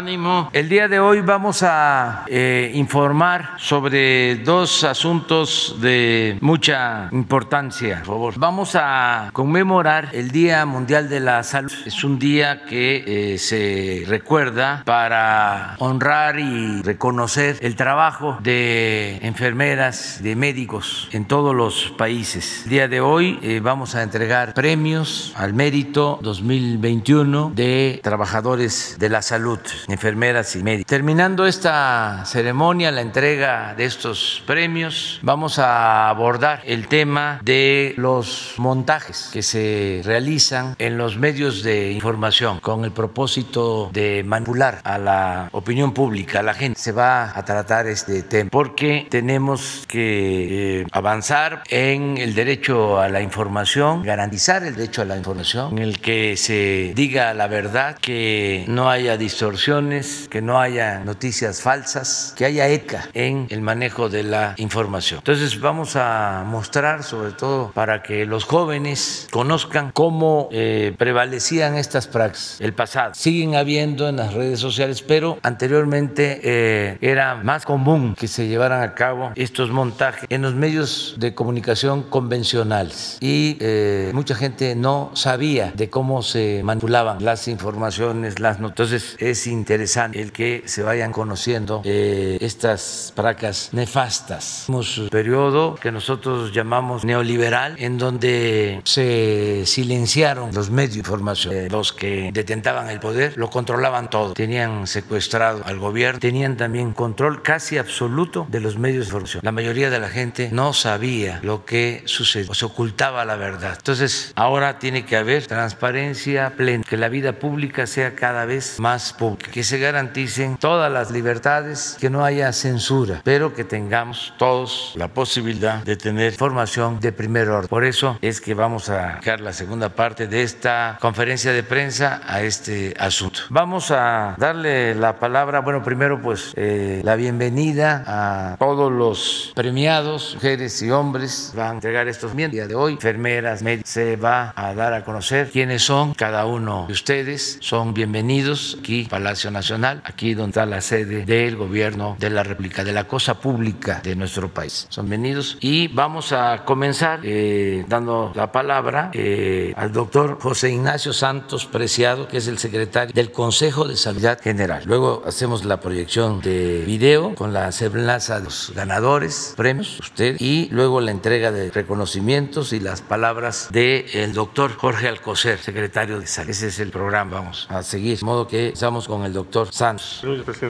Ánimo. El día de hoy vamos a eh, informar sobre dos asuntos de mucha importancia. Por favor. Vamos a conmemorar el Día Mundial de la Salud. Es un día que eh, se recuerda para honrar y reconocer el trabajo de enfermeras, de médicos en todos los países. El día de hoy eh, vamos a entregar premios al mérito 2021 de trabajadores de la salud enfermeras y médicos. Terminando esta ceremonia, la entrega de estos premios, vamos a abordar el tema de los montajes que se realizan en los medios de información con el propósito de manipular a la opinión pública, a la gente. Se va a tratar este tema porque tenemos que eh, avanzar en el derecho a la información, garantizar el derecho a la información, en el que se diga la verdad, que no haya distorsión que no haya noticias falsas, que haya ECA en el manejo de la información. Entonces vamos a mostrar, sobre todo para que los jóvenes conozcan cómo eh, prevalecían estas prácticas, el pasado. Siguen habiendo en las redes sociales, pero anteriormente eh, era más común que se llevaran a cabo estos montajes en los medios de comunicación convencionales y eh, mucha gente no sabía de cómo se manipulaban las informaciones, las noticias. Entonces es interesante el que se vayan conociendo eh, estas placas nefastas. Tenemos un periodo que nosotros llamamos neoliberal, en donde se silenciaron los medios de información. Eh, los que detentaban el poder lo controlaban todo. Tenían secuestrado al gobierno, tenían también control casi absoluto de los medios de información. La mayoría de la gente no sabía lo que sucedía, se ocultaba la verdad. Entonces, ahora tiene que haber transparencia plena, que la vida pública sea cada vez más pública que se garanticen todas las libertades, que no haya censura, pero que tengamos todos la posibilidad de tener formación de primer orden. Por eso es que vamos a dejar la segunda parte de esta conferencia de prensa a este asunto. Vamos a darle la palabra, bueno, primero pues eh, la bienvenida a todos los premiados, mujeres y hombres, van a entregar estos miembros día de hoy, enfermeras, médicos, se va a dar a conocer quiénes son cada uno de ustedes, son bienvenidos aquí, Palacio Nacional, aquí donde está la sede del gobierno de la República, de la cosa pública de nuestro país. Son venidos y vamos a comenzar eh, dando la palabra eh, al doctor José Ignacio Santos Preciado, que es el secretario del Consejo de Salud General. Luego hacemos la proyección de video con la semblanza de los ganadores, premios, usted, y luego la entrega de reconocimientos y las palabras del doctor Jorge Alcocer, secretario de Salud. Ese es el programa, vamos a seguir. De modo que estamos con el doctor Santos.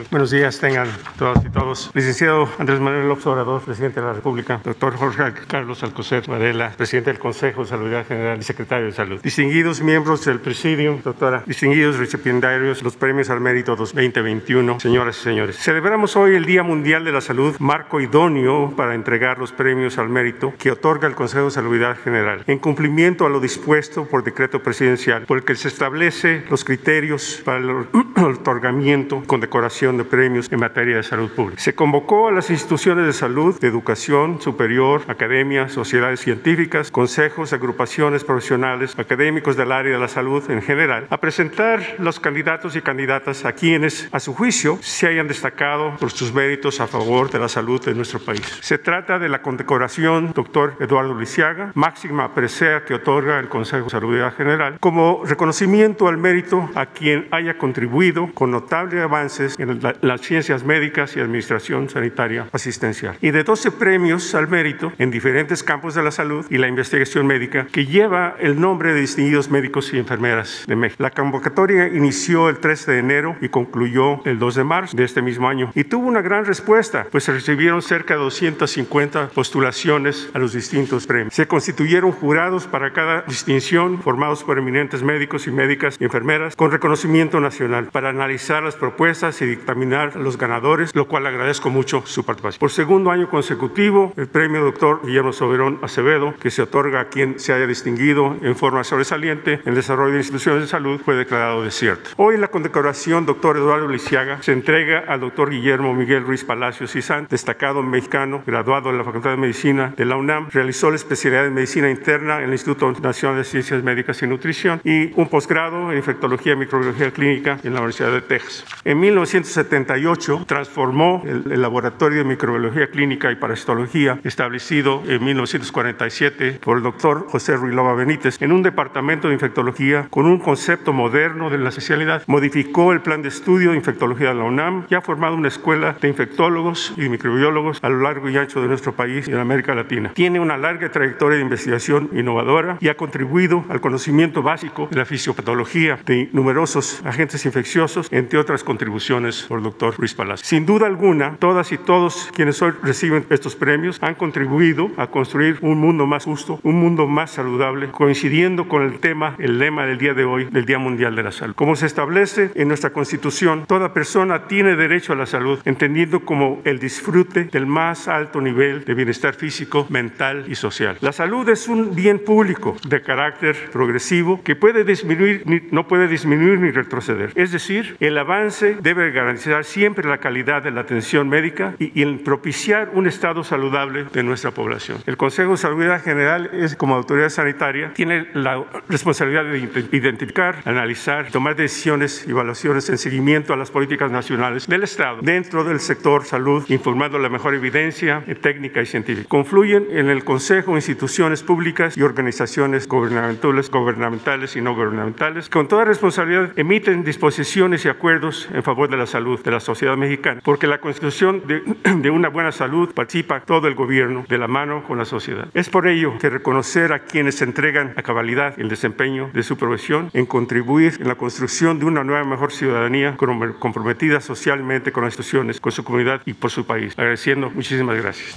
Buenos días, tengan todas y todos. Licenciado Andrés Manuel López Obrador, presidente de la República. Doctor Jorge Carlos Alcocer Varela, presidente del Consejo de Salud General y secretario de Salud. Distinguidos miembros del Presidium, doctora, distinguidos recipiendarios, los premios al mérito 2021, señoras y señores. Celebramos hoy el Día Mundial de la Salud, marco idóneo para entregar los premios al mérito que otorga el Consejo de Salud General, en cumplimiento a lo dispuesto por decreto presidencial, por el que se establece los criterios para el otorgamiento, condecoración de premios en materia de salud pública. Se convocó a las instituciones de salud, de educación superior, academias, sociedades científicas, consejos, agrupaciones profesionales, académicos del área de la salud en general, a presentar los candidatos y candidatas a quienes, a su juicio, se hayan destacado por sus méritos a favor de la salud de nuestro país. Se trata de la condecoración doctor Eduardo Lisiaga, máxima presea que otorga el Consejo de Salud General, como reconocimiento al mérito a quien haya contribuido con notables avances en las ciencias médicas y administración sanitaria asistencial. Y de 12 premios al mérito en diferentes campos de la salud y la investigación médica que lleva el nombre de distinguidos médicos y enfermeras de México. La convocatoria inició el 13 de enero y concluyó el 2 de marzo de este mismo año y tuvo una gran respuesta, pues se recibieron cerca de 250 postulaciones a los distintos premios. Se constituyeron jurados para cada distinción formados por eminentes médicos y médicas y enfermeras con reconocimiento nacional para analizar las propuestas y dictaminar los ganadores, lo cual agradezco mucho su participación. Por segundo año consecutivo, el premio doctor Guillermo Soberón Acevedo, que se otorga a quien se haya distinguido en forma sobresaliente en el desarrollo de instituciones de salud, fue declarado desierto. Hoy la condecoración doctor Eduardo Lisiaga se entrega al doctor Guillermo Miguel Ruiz Palacios Izán, destacado mexicano, graduado en la Facultad de Medicina de la UNAM, realizó la especialidad en Medicina Interna en el Instituto Nacional de Ciencias Médicas y Nutrición y un posgrado en Infectología y Microbiología Clínica en la Universidad Universidad de Texas. En 1978 transformó el, el Laboratorio de Microbiología Clínica y Parasitología, establecido en 1947 por el doctor José Ruilova Benítez, en un departamento de infectología con un concepto moderno de la especialidad. Modificó el plan de estudio de infectología de la UNAM y ha formado una escuela de infectólogos y microbiólogos a lo largo y ancho de nuestro país y de América Latina. Tiene una larga trayectoria de investigación innovadora y ha contribuido al conocimiento básico de la fisiopatología de numerosos agentes infecciosos, entre otras contribuciones por el doctor Ruiz Palacio. Sin duda alguna, todas y todos quienes hoy reciben estos premios han contribuido a construir un mundo más justo, un mundo más saludable, coincidiendo con el tema, el lema del día de hoy, del Día Mundial de la Salud. Como se establece en nuestra Constitución, toda persona tiene derecho a la salud, entendiendo como el disfrute del más alto nivel de bienestar físico, mental y social. La salud es un bien público de carácter progresivo que puede disminuir, no puede disminuir ni retroceder. Es decir, el avance debe garantizar siempre la calidad de la atención médica y, y propiciar un estado saludable de nuestra población. El Consejo de Salud General es como autoridad sanitaria tiene la responsabilidad de identificar, analizar, tomar decisiones evaluaciones en seguimiento a las políticas nacionales del Estado dentro del sector salud, informando la mejor evidencia técnica y científica. Confluyen en el Consejo instituciones públicas y organizaciones gubernamentales, gubernamentales y no gubernamentales, con toda responsabilidad emiten disposiciones y acuerdos en favor de la salud de la sociedad mexicana, porque la constitución de, de una buena salud participa todo el gobierno de la mano con la sociedad. Es por ello que reconocer a quienes entregan a cabalidad el desempeño de su profesión en contribuir en la construcción de una nueva mejor ciudadanía comprometida socialmente con las instituciones, con su comunidad y por su país. Agradeciendo, muchísimas gracias.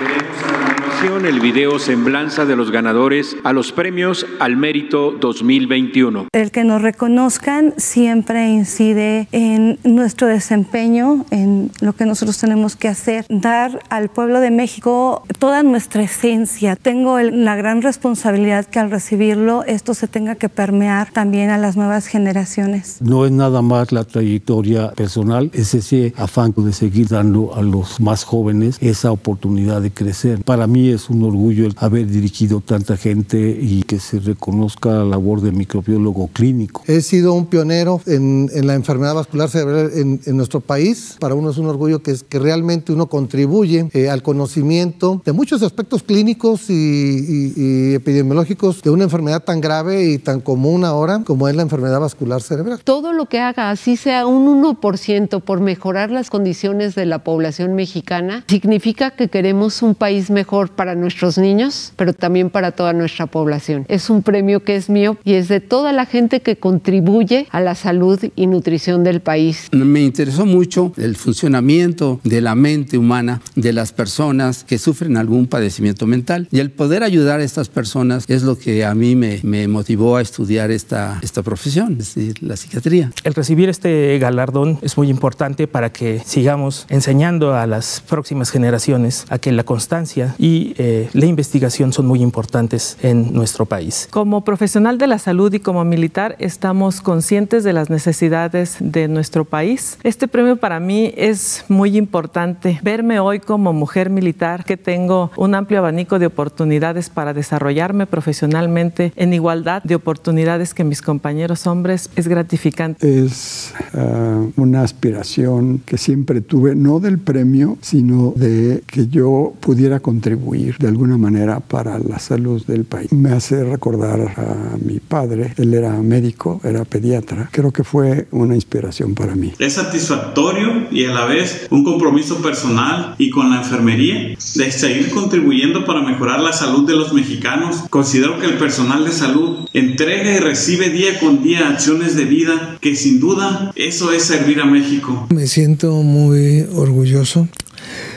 Veremos a continuación el video semblanza de los ganadores a los premios al mérito 2021. El que nos reconozcan siempre incide en nuestro desempeño, en lo que nosotros tenemos que hacer, dar al pueblo de México toda nuestra esencia. Tengo el, la gran responsabilidad que al recibirlo esto se tenga que permear también a las nuevas generaciones. No es nada más la trayectoria personal, es ese afán de seguir dando a los más jóvenes esa oportunidad de crecer. Para mí es un orgullo el haber dirigido tanta gente y que se reconozca la labor de microbiólogo clínico. He sido un pionero en, en la enfermedad vascular cerebral en, en, nuestro país. Para uno es un orgullo que, es, que realmente uno contribuye eh, al conocimiento de muchos aspectos clínicos y, y, y epidemiológicos de una enfermedad tan grave y tan común ahora como es la enfermedad vascular cerebral. Todo lo que haga, así sea un 1% por mejorar las condiciones de la población mexicana, significa que queremos un país mejor para nuestros niños, pero también para toda nuestra población. Es un premio que es mío y es de toda la gente que contribuye a la salud y nutrición del país. Me interesó mucho el funcionamiento de la mente humana de las personas que sufren algún padecimiento mental y el poder ayudar a estas personas es lo que a mí me, me motivó a estudiar esta, esta profesión, es decir, la psiquiatría. El recibir este galardón es muy importante para que sigamos enseñando a las próximas generaciones a que la constancia y eh, la investigación son muy importantes en nuestro país. Como profesional de la salud y como militar estamos conscientes de las necesidades de nuestro país. Este premio para mí es muy importante. Verme hoy como mujer militar que tengo un amplio abanico de oportunidades para desarrollarme profesionalmente en igualdad de oportunidades que mis compañeros hombres es gratificante. Es uh, una aspiración que siempre tuve, no del premio, sino de que yo pudiera contribuir de alguna manera para la salud del país. Me hace recordar a mi padre, él era médico, era pediatra, creo que fue una inspiración para mí. Es satisfactorio y a la vez un compromiso personal y con la enfermería de seguir contribuyendo para mejorar la salud de los mexicanos. Considero que el personal de salud entrega y recibe día con día acciones de vida que sin duda eso es servir a México. Me siento muy orgulloso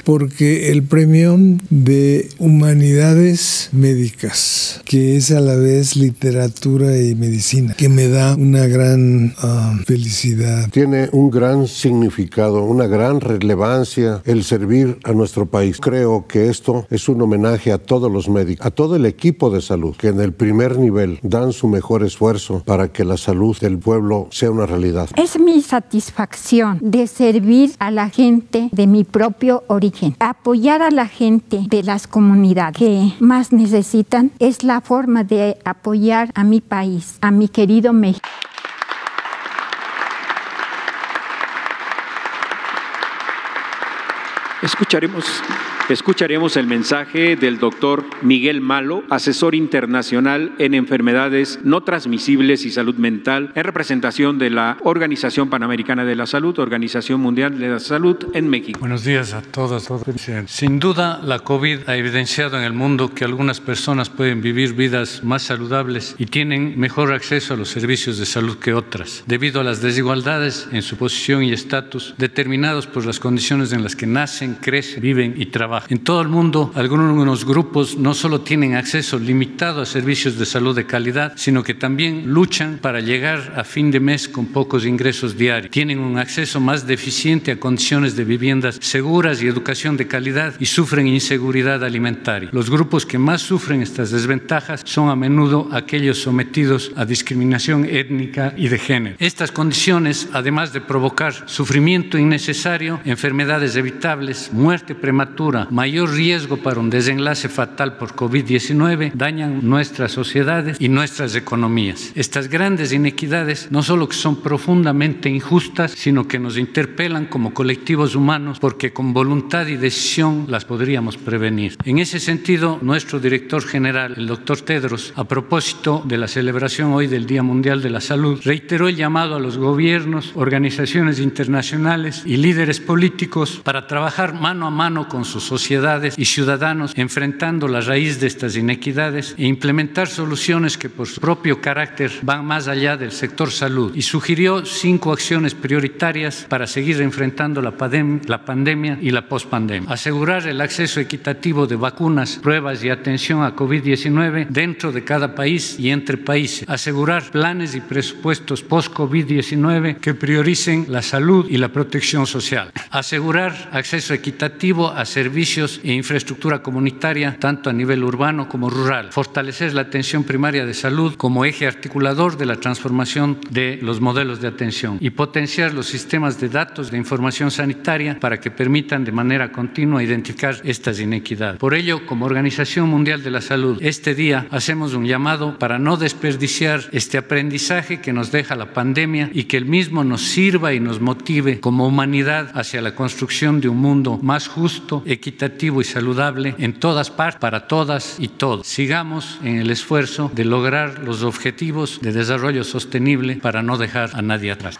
porque el premio de humanidades médicas, que es a la vez literatura y medicina, que me da una gran uh, felicidad. Tiene un gran significado, una gran relevancia el servir a nuestro país. Creo que esto es un homenaje a todos los médicos, a todo el equipo de salud, que en el primer nivel dan su mejor esfuerzo para que la salud del pueblo sea una realidad. Es mi satisfacción de servir a la gente de mi propio origen Apoyar a la gente de las comunidades que más necesitan es la forma de apoyar a mi país, a mi querido México. Escucharemos Escucharemos el mensaje del doctor Miguel Malo, asesor internacional en enfermedades no transmisibles y salud mental, en representación de la Organización Panamericana de la Salud, Organización Mundial de la Salud en México. Buenos días a todas, todos. Sin duda, la COVID ha evidenciado en el mundo que algunas personas pueden vivir vidas más saludables y tienen mejor acceso a los servicios de salud que otras, debido a las desigualdades en su posición y estatus determinados por las condiciones en las que nacen, crecen, viven y trabajan. En todo el mundo, algunos grupos no solo tienen acceso limitado a servicios de salud de calidad, sino que también luchan para llegar a fin de mes con pocos ingresos diarios. Tienen un acceso más deficiente a condiciones de viviendas seguras y educación de calidad y sufren inseguridad alimentaria. Los grupos que más sufren estas desventajas son a menudo aquellos sometidos a discriminación étnica y de género. Estas condiciones, además de provocar sufrimiento innecesario, enfermedades evitables, muerte prematura, mayor riesgo para un desenlace fatal por COVID-19 dañan nuestras sociedades y nuestras economías. Estas grandes inequidades no solo que son profundamente injustas, sino que nos interpelan como colectivos humanos porque con voluntad y decisión las podríamos prevenir. En ese sentido, nuestro director general, el doctor Tedros, a propósito de la celebración hoy del Día Mundial de la Salud, reiteró el llamado a los gobiernos, organizaciones internacionales y líderes políticos para trabajar mano a mano con sus sociedades y ciudadanos enfrentando la raíz de estas inequidades e implementar soluciones que por su propio carácter van más allá del sector salud y sugirió cinco acciones prioritarias para seguir enfrentando la, la pandemia y la pospandemia. Asegurar el acceso equitativo de vacunas, pruebas y atención a COVID-19 dentro de cada país y entre países. Asegurar planes y presupuestos post-COVID-19 que prioricen la salud y la protección social. Asegurar acceso equitativo a servicios e infraestructura comunitaria, tanto a nivel urbano como rural. Fortalecer la atención primaria de salud como eje articulador de la transformación de los modelos de atención y potenciar los sistemas de datos de información sanitaria para que permitan de manera continua identificar estas inequidades. Por ello, como Organización Mundial de la Salud, este día hacemos un llamado para no desperdiciar este aprendizaje que nos deja la pandemia y que el mismo nos sirva y nos motive como humanidad hacia la construcción de un mundo más justo, equitativo equitativo y saludable en todas partes, para todas y todos. Sigamos en el esfuerzo de lograr los objetivos de desarrollo sostenible para no dejar a nadie atrás.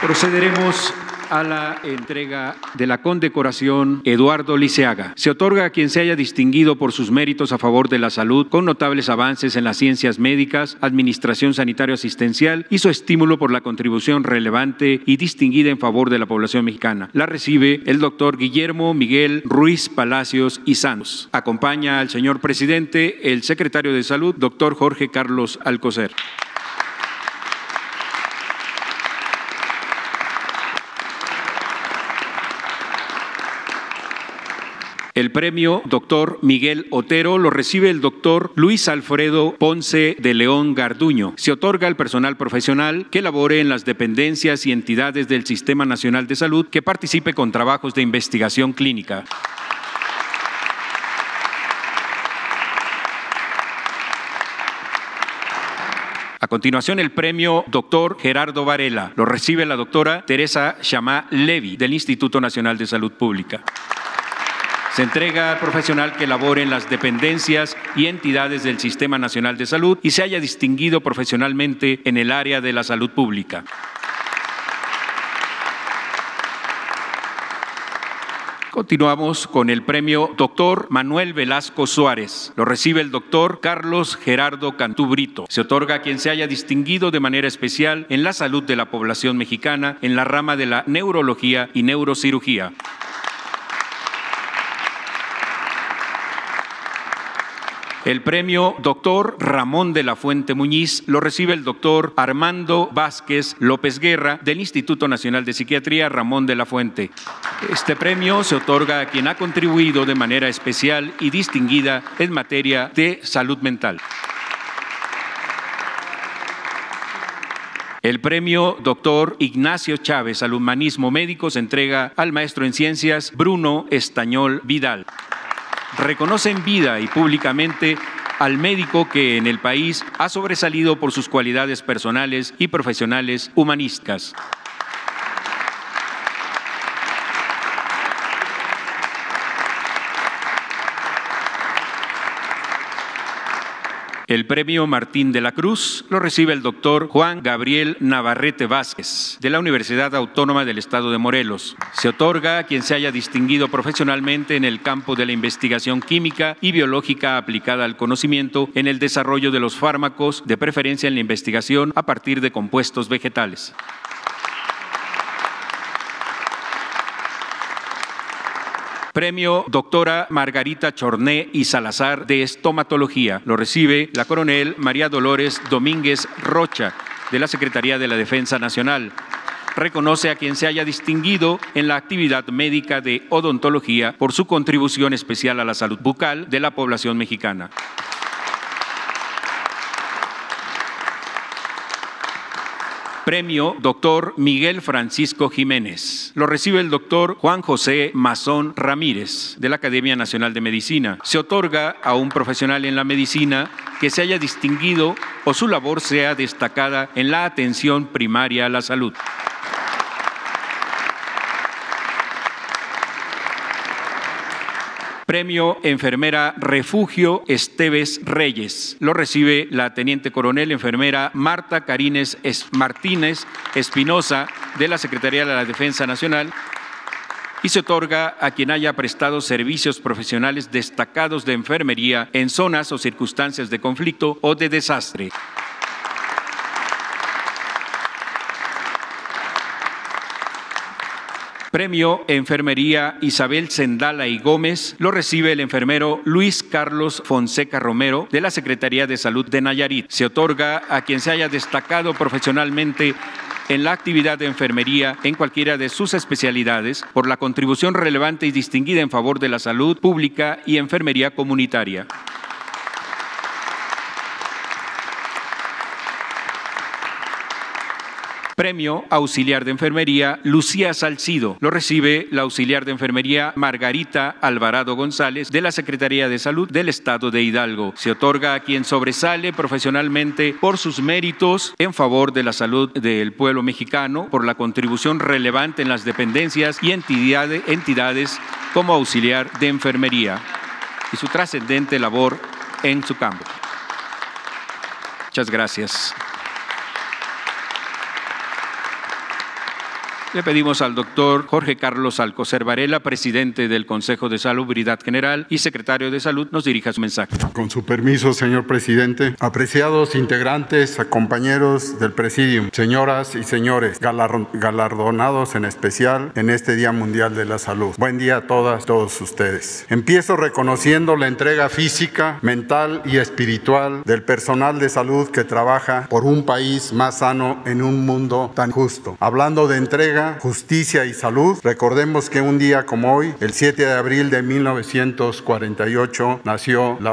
Procederemos a la entrega de la condecoración Eduardo Liceaga. Se otorga a quien se haya distinguido por sus méritos a favor de la salud, con notables avances en las ciencias médicas, administración sanitario asistencial y su estímulo por la contribución relevante y distinguida en favor de la población mexicana. La recibe el doctor Guillermo Miguel Ruiz Palacios y Santos. Acompaña al señor presidente el secretario de Salud, doctor Jorge Carlos Alcocer. El premio doctor Miguel Otero lo recibe el doctor Luis Alfredo Ponce de León Garduño. Se otorga al personal profesional que labore en las dependencias y entidades del Sistema Nacional de Salud que participe con trabajos de investigación clínica. A continuación, el premio Doctor Gerardo Varela lo recibe la doctora Teresa Chamá Levy del Instituto Nacional de Salud Pública. Se entrega al profesional que labore en las dependencias y entidades del Sistema Nacional de Salud y se haya distinguido profesionalmente en el área de la salud pública. Continuamos con el premio Doctor Manuel Velasco Suárez. Lo recibe el doctor Carlos Gerardo Cantubrito. Se otorga a quien se haya distinguido de manera especial en la salud de la población mexicana en la rama de la neurología y neurocirugía. El premio Doctor Ramón de la Fuente Muñiz lo recibe el doctor Armando Vázquez López Guerra del Instituto Nacional de Psiquiatría Ramón de la Fuente. Este premio se otorga a quien ha contribuido de manera especial y distinguida en materia de salud mental. El premio Dr. Ignacio Chávez al Humanismo Médico se entrega al maestro en ciencias Bruno Estañol Vidal. Reconoce en vida y públicamente al médico que en el país ha sobresalido por sus cualidades personales y profesionales humanísticas. El premio Martín de la Cruz lo recibe el doctor Juan Gabriel Navarrete Vázquez, de la Universidad Autónoma del Estado de Morelos. Se otorga a quien se haya distinguido profesionalmente en el campo de la investigación química y biológica aplicada al conocimiento en el desarrollo de los fármacos, de preferencia en la investigación a partir de compuestos vegetales. Premio Doctora Margarita Chorné y Salazar de Estomatología. Lo recibe la coronel María Dolores Domínguez Rocha de la Secretaría de la Defensa Nacional. Reconoce a quien se haya distinguido en la actividad médica de odontología por su contribución especial a la salud bucal de la población mexicana. Premio Doctor Miguel Francisco Jiménez. Lo recibe el doctor Juan José Mazón Ramírez de la Academia Nacional de Medicina. Se otorga a un profesional en la medicina que se haya distinguido o su labor sea destacada en la atención primaria a la salud. Premio Enfermera Refugio Esteves Reyes. Lo recibe la Teniente Coronel Enfermera Marta Carines Martínez Espinosa de la Secretaría de la Defensa Nacional y se otorga a quien haya prestado servicios profesionales destacados de enfermería en zonas o circunstancias de conflicto o de desastre. Premio Enfermería Isabel Sendala y Gómez lo recibe el enfermero Luis Carlos Fonseca Romero de la Secretaría de Salud de Nayarit. Se otorga a quien se haya destacado profesionalmente en la actividad de enfermería en cualquiera de sus especialidades por la contribución relevante y distinguida en favor de la salud pública y enfermería comunitaria. Premio Auxiliar de Enfermería Lucía Salcido. Lo recibe la auxiliar de enfermería Margarita Alvarado González de la Secretaría de Salud del Estado de Hidalgo. Se otorga a quien sobresale profesionalmente por sus méritos en favor de la salud del pueblo mexicano, por la contribución relevante en las dependencias y entidades como auxiliar de enfermería y su trascendente labor en su campo. Muchas gracias. Le pedimos al doctor Jorge Carlos Alcocer Varela, presidente del Consejo de Salubridad General y secretario de Salud, nos dirija su mensaje. Con su permiso, señor presidente, apreciados integrantes, compañeros del presidium, señoras y señores, galardonados en especial en este Día Mundial de la Salud. Buen día a todas, todos ustedes. Empiezo reconociendo la entrega física, mental y espiritual del personal de salud que trabaja por un país más sano en un mundo tan justo. Hablando de entrega, justicia y salud. Recordemos que un día como hoy, el 7 de abril de 1948, nació la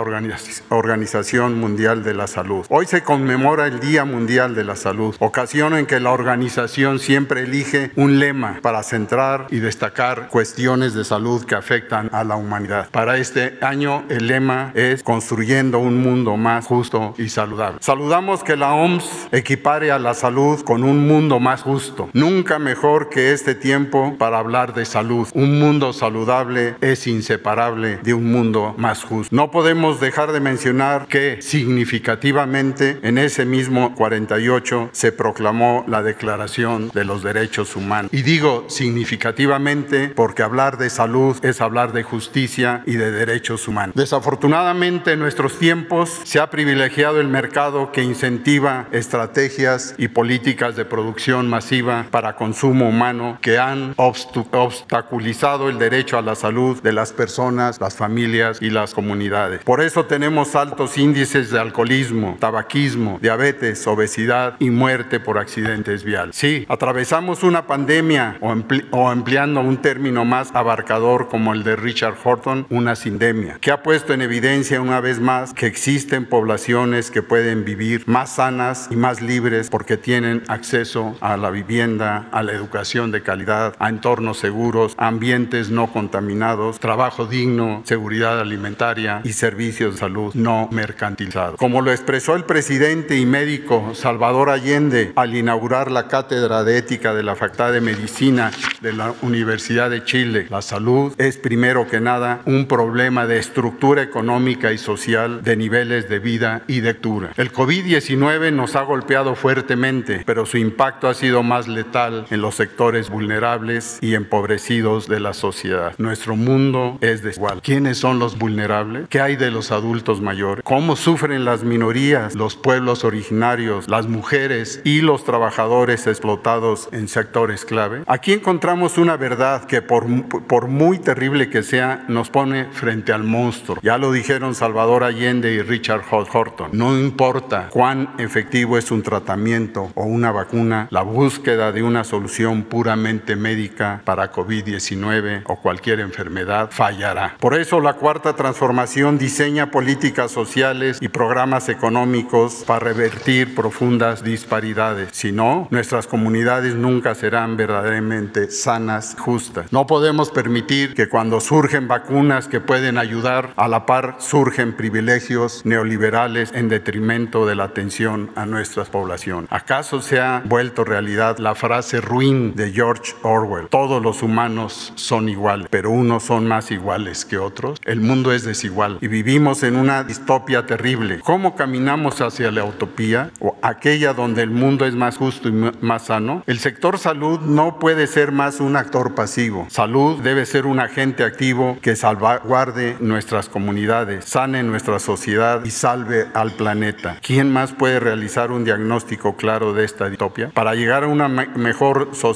Organización Mundial de la Salud. Hoy se conmemora el Día Mundial de la Salud, ocasión en que la organización siempre elige un lema para centrar y destacar cuestiones de salud que afectan a la humanidad. Para este año el lema es construyendo un mundo más justo y saludable. Saludamos que la OMS equipare a la salud con un mundo más justo. Nunca mejor que este tiempo para hablar de salud. Un mundo saludable es inseparable de un mundo más justo. No podemos dejar de mencionar que significativamente en ese mismo 48 se proclamó la Declaración de los Derechos Humanos. Y digo significativamente porque hablar de salud es hablar de justicia y de derechos humanos. Desafortunadamente en nuestros tiempos se ha privilegiado el mercado que incentiva estrategias y políticas de producción masiva para consumo consumo humano que han obstaculizado el derecho a la salud de las personas, las familias y las comunidades. Por eso tenemos altos índices de alcoholismo, tabaquismo, diabetes, obesidad y muerte por accidentes viales. Sí, atravesamos una pandemia o, o empleando un término más abarcador como el de Richard Horton, una sindemia, que ha puesto en evidencia una vez más que existen poblaciones que pueden vivir más sanas y más libres porque tienen acceso a la vivienda, a la educación de calidad, a entornos seguros, ambientes no contaminados, trabajo digno, seguridad alimentaria y servicios de salud no mercantilizados. Como lo expresó el presidente y médico Salvador Allende al inaugurar la cátedra de ética de la Facultad de Medicina de la Universidad de Chile, la salud es primero que nada un problema de estructura económica y social de niveles de vida y de lectura. El COVID-19 nos ha golpeado fuertemente, pero su impacto ha sido más letal en los sectores vulnerables y empobrecidos de la sociedad. Nuestro mundo es desigual. ¿Quiénes son los vulnerables? ¿Qué hay de los adultos mayores? ¿Cómo sufren las minorías, los pueblos originarios, las mujeres y los trabajadores explotados en sectores clave? Aquí encontramos una verdad que por, por muy terrible que sea, nos pone frente al monstruo. Ya lo dijeron Salvador Allende y Richard Horton. No importa cuán efectivo es un tratamiento o una vacuna, la búsqueda de una solución puramente médica para COVID-19 o cualquier enfermedad fallará. Por eso la cuarta transformación diseña políticas sociales y programas económicos para revertir profundas disparidades. Si no, nuestras comunidades nunca serán verdaderamente sanas, justas. No podemos permitir que cuando surgen vacunas que pueden ayudar, a la par surgen privilegios neoliberales en detrimento de la atención a nuestra población. ¿Acaso se ha vuelto realidad la frase ruin de George Orwell? Todos los humanos son iguales, pero unos son más iguales que otros. El mundo es desigual y vivimos en una distopia terrible. ¿Cómo caminamos hacia la utopía o aquella donde el mundo es más justo y más sano? El sector salud no puede ser más un actor pasivo. Salud debe ser un agente activo que salvaguarde nuestras comunidades, sane nuestra sociedad y salve al planeta. ¿Quién más puede realizar un diagnóstico claro de esta distopia? Para llegar a una mejor sociedad,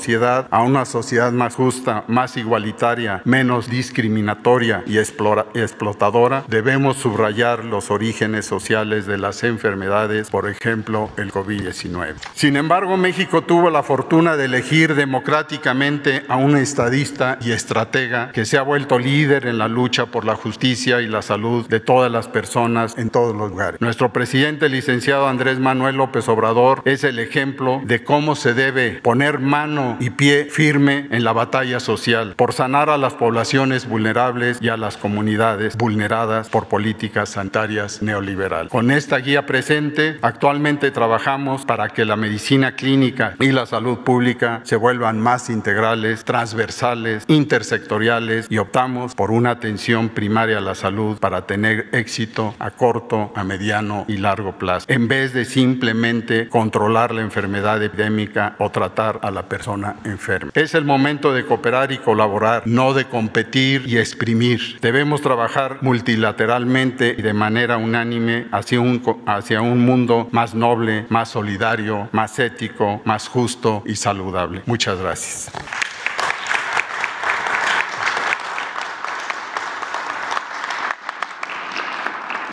a una sociedad más justa, más igualitaria, menos discriminatoria y explotadora, debemos subrayar los orígenes sociales de las enfermedades, por ejemplo, el COVID-19. Sin embargo, México tuvo la fortuna de elegir democráticamente a un estadista y estratega que se ha vuelto líder en la lucha por la justicia y la salud de todas las personas en todos los lugares. Nuestro presidente, licenciado Andrés Manuel López Obrador, es el ejemplo de cómo se debe poner mano y pie firme en la batalla social por sanar a las poblaciones vulnerables y a las comunidades vulneradas por políticas sanitarias neoliberales. Con esta guía presente, actualmente trabajamos para que la medicina clínica y la salud pública se vuelvan más integrales, transversales, intersectoriales y optamos por una atención primaria a la salud para tener éxito a corto, a mediano y largo plazo, en vez de simplemente controlar la enfermedad epidémica o tratar a la persona enferma. Es el momento de cooperar y colaborar, no de competir y exprimir. Debemos trabajar multilateralmente y de manera unánime hacia un, hacia un mundo más noble, más solidario, más ético, más justo y saludable. Muchas gracias.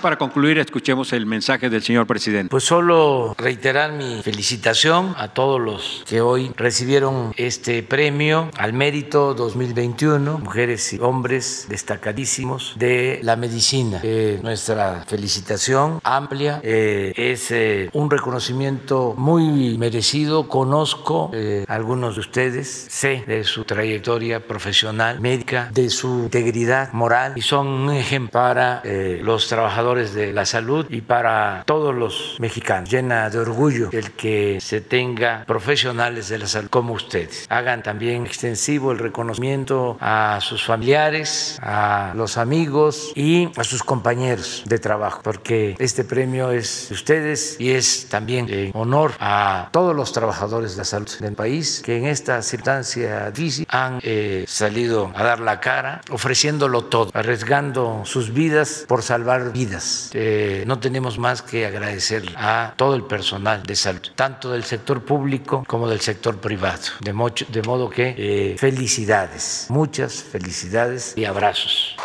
Para concluir, escuchemos el mensaje del señor presidente. Pues solo reiterar mi felicitación a todos los que hoy recibieron este premio al mérito 2021, mujeres y hombres destacadísimos de la medicina. Eh, nuestra felicitación amplia eh, es eh, un reconocimiento muy merecido. Conozco a algunos de ustedes, sé de su trayectoria profesional, médica, de su integridad moral y son un ejemplo para los trabajadores de la salud y para todos los mexicanos. Llena de orgullo el que se tenga profesionales de la salud como ustedes. Hagan también extensivo el reconocimiento a sus familiares, a los amigos y a sus compañeros de trabajo, porque este premio es de ustedes y es también en honor a todos los trabajadores de la salud del país que en esta circunstancia difícil han eh, salido a dar la cara, ofreciéndolo todo, arriesgando sus vidas por salvar vidas Eh, no tenemos más que agradecer a todo el personal de salud, tanto del sector público como del sector privado. De modo que eh, felicidades, muchas felicidades y abrazos.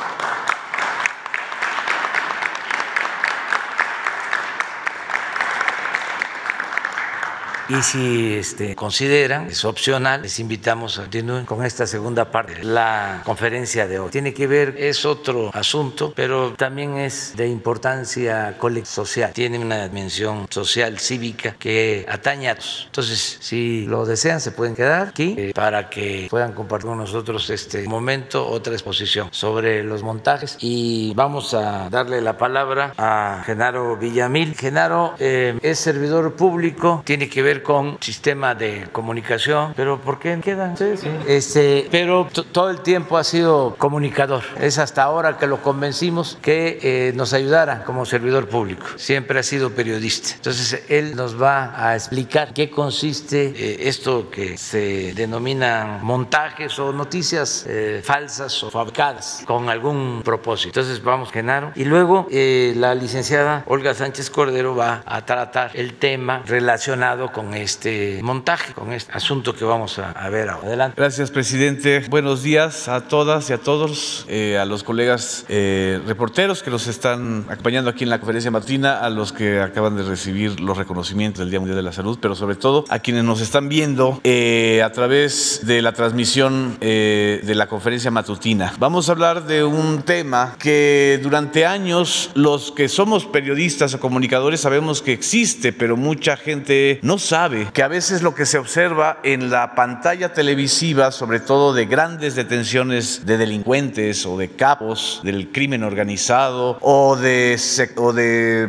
Y si este, consideran, es opcional, les invitamos a continuar con esta segunda parte. La conferencia de hoy tiene que ver, es otro asunto, pero también es de importancia social. Tiene una dimensión social, cívica, que atañe a todos. Entonces, si lo desean, se pueden quedar aquí eh, para que puedan compartir con nosotros este momento, otra exposición sobre los montajes. Y vamos a darle la palabra a Genaro Villamil. Genaro eh, es servidor público, tiene que ver con sistema de comunicación, pero ¿por qué quedan? Sí, sí. Este, pero todo el tiempo ha sido comunicador. Es hasta ahora que lo convencimos que eh, nos ayudara como servidor público. Siempre ha sido periodista. Entonces él nos va a explicar qué consiste eh, esto que se denomina montajes o noticias eh, falsas o fabricadas con algún propósito. Entonces vamos, Genaro. Y luego la licenciada Olga Sánchez Cordero va a tratar el tema relacionado con este montaje, con este asunto que vamos a, ver ahora. Adelante. Gracias, presidente. Buenos días a todas y a todos, eh, a los colegas eh, reporteros que nos están acompañando aquí en la conferencia matutina, a los que acaban de recibir los reconocimientos del Día Mundial de la Salud, pero sobre todo a quienes nos están viendo eh, a través de la transmisión de la conferencia matutina. Vamos a hablar de un tema que durante años los que somos periodistas o comunicadores sabemos que existe, pero mucha gente no sabe que a veces lo que se observa en la pantalla televisiva, sobre todo de grandes detenciones de delincuentes o de capos del crimen organizado o de,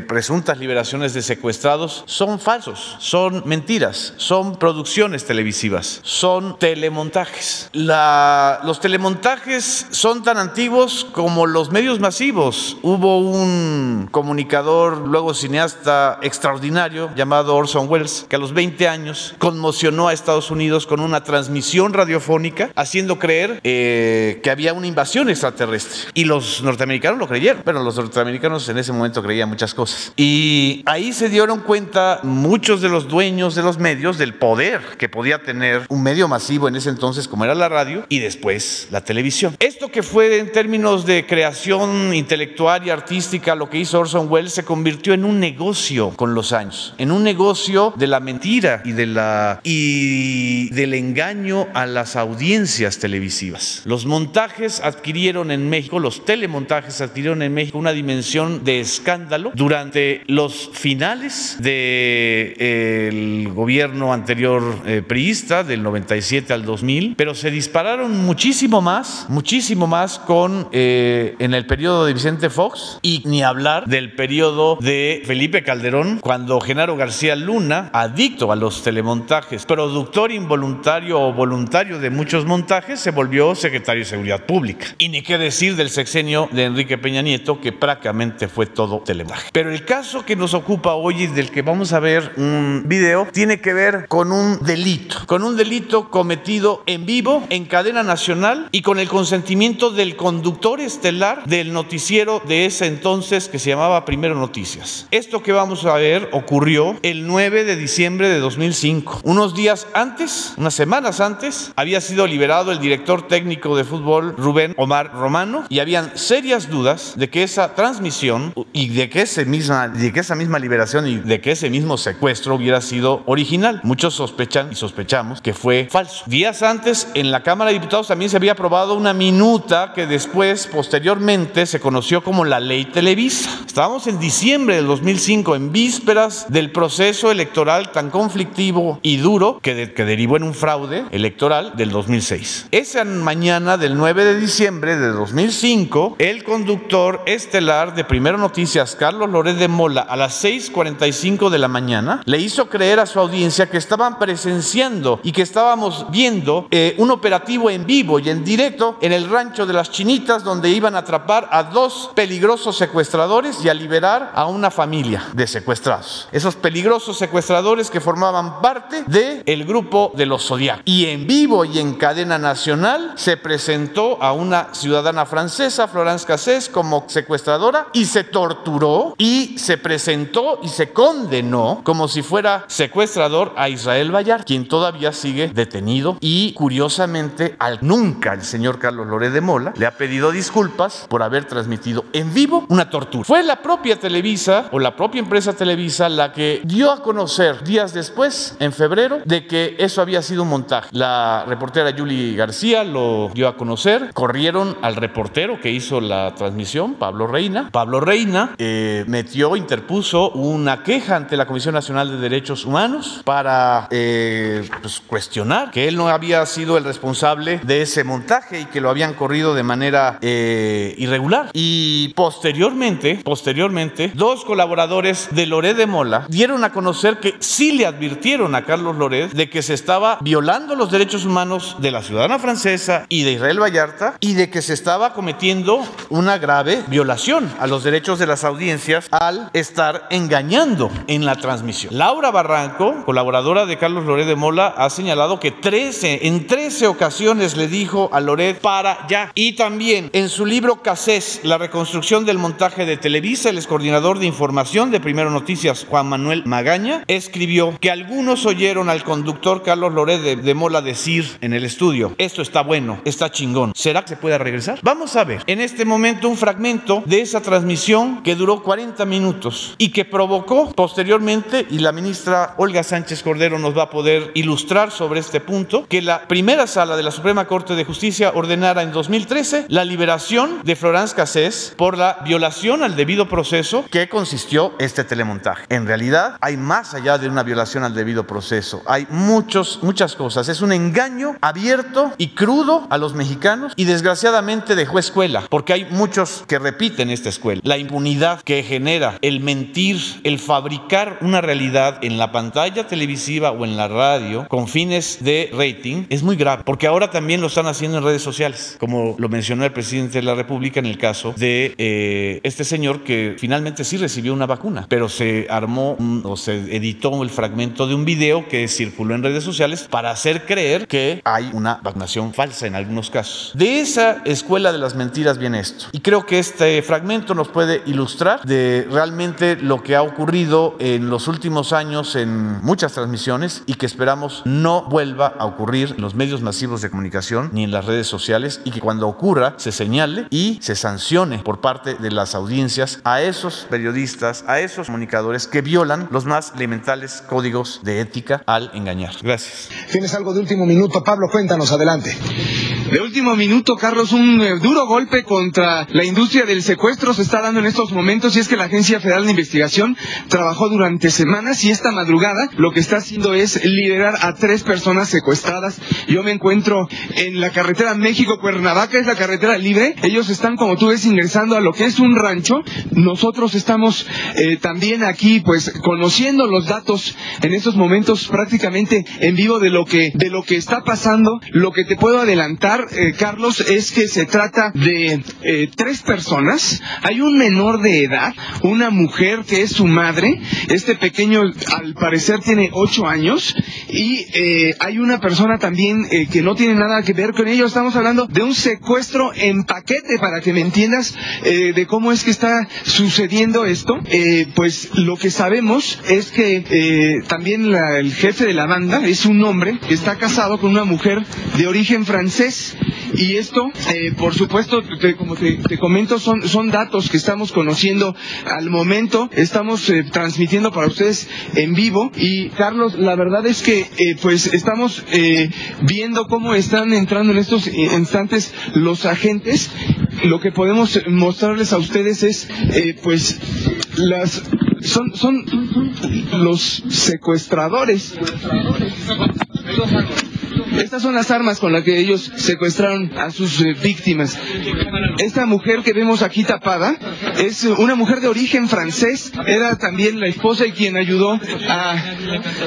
presuntas liberaciones de secuestrados, son falsos, son mentiras, son producciones televisivas, son telemontajes. los telemontajes son tan antiguos como los medios masivos. Hubo un comunicador, luego cineasta extraordinario llamado Orson Welles, que a los 20 años conmocionó a Estados Unidos con una transmisión radiofónica haciendo creer eh, que había una invasión extraterrestre. Y los norteamericanos lo creyeron. Bueno, los norteamericanos en ese momento creían muchas cosas. Y ahí se dieron cuenta muchos de los dueños de los medios del poder que podía tener un medio masivo en ese entonces como era la radio y después la televisión. Esto que fue en términos de creación intelectual y artística lo que hizo Orson Welles se convirtió en un negocio con los años, en un negocio de la y, del engaño a las audiencias televisivas. Los montajes adquirieron en México, los telemontajes adquirieron en México una dimensión de escándalo durante los finales del de, gobierno anterior eh, priista, del 97 al 2000, pero se dispararon muchísimo más, muchísimo más con eh, en el periodo de Vicente Fox y ni hablar del periodo de Felipe Calderón, cuando Genaro García Luna, adicto a los telemontajes, productor involuntario o voluntario de muchos montajes, se volvió secretario de Seguridad Pública. Y ni qué decir del sexenio de Enrique Peña Nieto, que prácticamente fue todo telemontaje. Pero el caso que nos ocupa hoy y del que vamos a ver un video tiene que ver con un delito, con un delito cometido en vivo, en cadena nacional y con el consentimiento del conductor estelar del noticiero de ese entonces que se llamaba Primero Noticias. Esto que vamos a ver ocurrió el 9 de diciembre de 2005. Unos días antes, unas semanas antes, había sido liberado el director técnico de fútbol Rubén Omar Romano y habían serias dudas de que esa transmisión y de que, ese misma, de que esa misma liberación y de que ese mismo secuestro hubiera sido original. Muchos sospechan y sospechamos que fue falso. Días antes, en la Cámara de Diputados también se había aprobado una minuta que después, posteriormente, se conoció como la Ley Televisa. Estábamos en diciembre del 2005, en vísperas del proceso electoral tan conflictivo y duro que, derivó en un fraude electoral del 2006. Esa mañana del 9 de diciembre de 2005, el conductor estelar de Primero Noticias, Carlos Loret de Mola, a las 6.45 de la mañana, le hizo creer a su audiencia que estaban presenciando y que estábamos viendo eh, un operativo en vivo y en directo en el rancho de las Chinitas, donde iban a atrapar a dos peligrosos secuestradores y a liberar a una familia de secuestrados. Esos peligrosos secuestradores que que formaban parte del el grupo de los Zodiac. Y en vivo y en cadena nacional se presentó a una ciudadana francesa, Florence Cassés, como secuestradora y se torturó y se presentó y se condenó como si fuera secuestrador a Israel Bayar, quien todavía sigue detenido y curiosamente al nunca el señor Carlos Loré de Mola le ha pedido disculpas por haber transmitido en vivo una tortura. Fue la propia Televisa o la propia empresa Televisa la que dio a conocer días después, en febrero, de que eso había sido un montaje. La reportera Julie García lo dio a conocer, corrieron al reportero que hizo la transmisión, Pablo Reina. Pablo Reina eh, metió, interpuso una queja ante la Comisión Nacional de Derechos Humanos para eh, pues, cuestionar que él no había sido el responsable de ese montaje y que lo habían corrido de manera eh, irregular. Y posteriormente, posteriormente, dos colaboradores de Loret de Mola dieron a conocer que sí advirtieron a Carlos Loret de que se estaba violando los derechos humanos de la ciudadana francesa y de Israel Vallarta y de que se estaba cometiendo una grave violación a los derechos de las audiencias al estar engañando en la transmisión. Laura Barranco, colaboradora de Carlos Loret de Mola, ha señalado que 13, en 13 ocasiones le dijo a Loret para ya. Y también en su libro Casés, la reconstrucción del montaje de Televisa, el excoordinador de información de Primero Noticias, Juan Manuel Magaña, escribió que algunos oyeron al conductor Carlos Loret de, Mola decir en el estudio, esto está bueno, está chingón. ¿Será que se puede regresar? Vamos a ver en este momento un fragmento de esa transmisión que duró 40 minutos y que provocó posteriormente, y la ministra Olga Sánchez Cordero nos va a poder ilustrar sobre este punto, que la primera sala de la Suprema Corte de Justicia ordenara en 2013 la liberación de Florence Cassés por la violación al debido proceso que consistió este telemontaje. En realidad hay más allá de una violación al debido proceso, hay muchos, muchas cosas. Es un engaño abierto y crudo a los mexicanos y desgraciadamente dejó escuela, porque hay muchos que repiten esta escuela. La impunidad que genera el mentir, el fabricar una realidad en la pantalla televisiva o en la radio con fines de rating es muy grave, porque ahora también lo están haciendo en redes sociales, como lo mencionó el presidente de la República en el caso de eh, este señor que finalmente sí recibió una vacuna, pero se armó un- o se editó el fragmento de un video que circuló en redes sociales para hacer creer que hay una vacunación falsa en algunos casos. De esa escuela de las mentiras viene esto. Y creo que este fragmento nos puede ilustrar de realmente lo que ha ocurrido en los últimos años en muchas transmisiones y que esperamos no vuelva a ocurrir en los medios masivos de comunicación ni en las redes sociales y que cuando ocurra se señale y se sancione por parte de las audiencias a esos periodistas, a esos comunicadores que violan los más elementales códigos de ética al engañar. Gracias. Tienes algo de último minuto, Pablo, cuéntanos, adelante. De último minuto, Carlos, un eh, duro golpe contra la industria del secuestro se está dando en estos momentos y es que la Agencia Federal de Investigación trabajó durante semanas y esta madrugada lo que está haciendo es liberar a tres personas secuestradas. Yo me encuentro en la carretera México-Cuernavaca, es la carretera libre. Ellos están, como tú ves, ingresando a lo que es un rancho. Nosotros estamos eh, también aquí, pues, conociendo los datos en estos momentos prácticamente en vivo de lo que, de lo que está pasando. Lo que te puedo adelantar, eh, Carlos, es que se trata de eh, tres personas. Hay un menor de edad, una mujer que es su madre. Este pequeño, al parecer, tiene ocho años. Y eh, hay una persona también eh, que no tiene nada que ver con ello. Estamos hablando de un secuestro en paquete, para que me entiendas eh, de cómo es que está sucediendo esto. Pues lo que sabemos es que también la- el jefe de la banda es un hombre que está casado con una mujer de origen francés. Y esto, eh, por supuesto, te- como te, comento, son, son datos que estamos conociendo al momento. Estamos eh, transmitiendo para ustedes en vivo. Y Carlos, la verdad es que eh, pues estamos eh, viendo cómo están entrando en estos instantes los agentes. Lo que podemos mostrarles a ustedes es pues las son son los secuestradores Estas son las armas con las que ellos secuestraron a sus eh, víctimas. Esta mujer que vemos aquí tapada es una mujer de origen francés. Era también la esposa y quien ayudó a,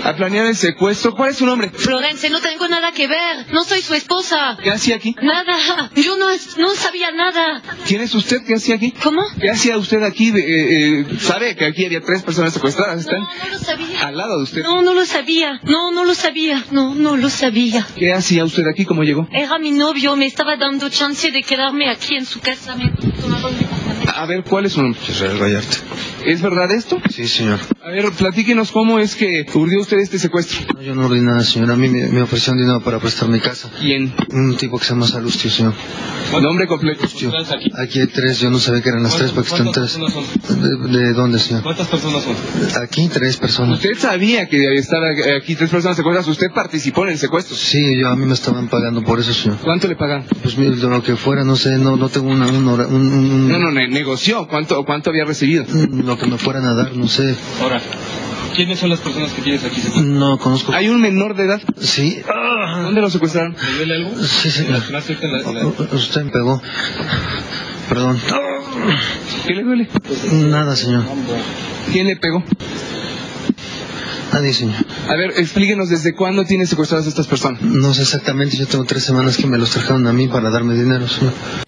a planear el secuestro. ¿Cuál es su nombre? Florence, no tengo nada que ver. No soy su esposa. ¿Qué hacía aquí? Nada. Yo no, no sabía nada. ¿Quién es usted? ¿Qué hacía aquí? ¿Cómo? ¿Qué hacía usted aquí? Eh, eh, ¿Sabe que aquí había tres personas secuestradas? ¿Están No, no lo sabía. al lado de usted? No, no lo sabía. No, no lo sabía. No, no lo sabía. ¿Qué hacía usted aquí? ¿Cómo llegó? Era mi novio. Me estaba dando chance de quedarme aquí en su casa. Me tomaron de A ver, ¿cuál es su nombre? Israel Vallarta. ¿Es verdad esto? Sí, señor. A ver, platíquenos cómo es que urdió usted este secuestro. No, yo no ordené nada, señor. A mí me, me ofrecieron dinero para prestar mi casa. ¿Quién? Un tipo que se llama Salustio, señor. Nombre completo. Aquí hay tres, yo no sabía que eran las tres, porque están tres. ¿De, de dónde, señor? ¿Cuántas personas son? Aquí tres personas. ¿Usted sabía que estar aquí tres personas secuestradas? ¿Usted participó en el secuestro? Sí, yo a mí me estaban pagando por eso, señor. ¿Cuánto le pagan? Pues mire, de lo que fuera, no sé, no, no tengo una, un un- un- No, no, ne- negoció. ¿Cuánto, ¿Cuánto había recibido? Lo que me fueran a dar, no sé. Ahora, ¿quiénes son las personas que tienes aquí No conozco. ¿Hay un menor de edad? Sí. ¿Dónde lo secuestraron? ¿Le duele algo? Sí, en la- la- Usted me pegó. Perdón. ¿Qué le duele? Nada, señor. ¿Quién le pegó? Nadie, señor. A ver, explíquenos desde cuándo tiene secuestradas estas personas. No sé exactamente, yo tengo tres semanas que me los trajeron a mí para darme dinero.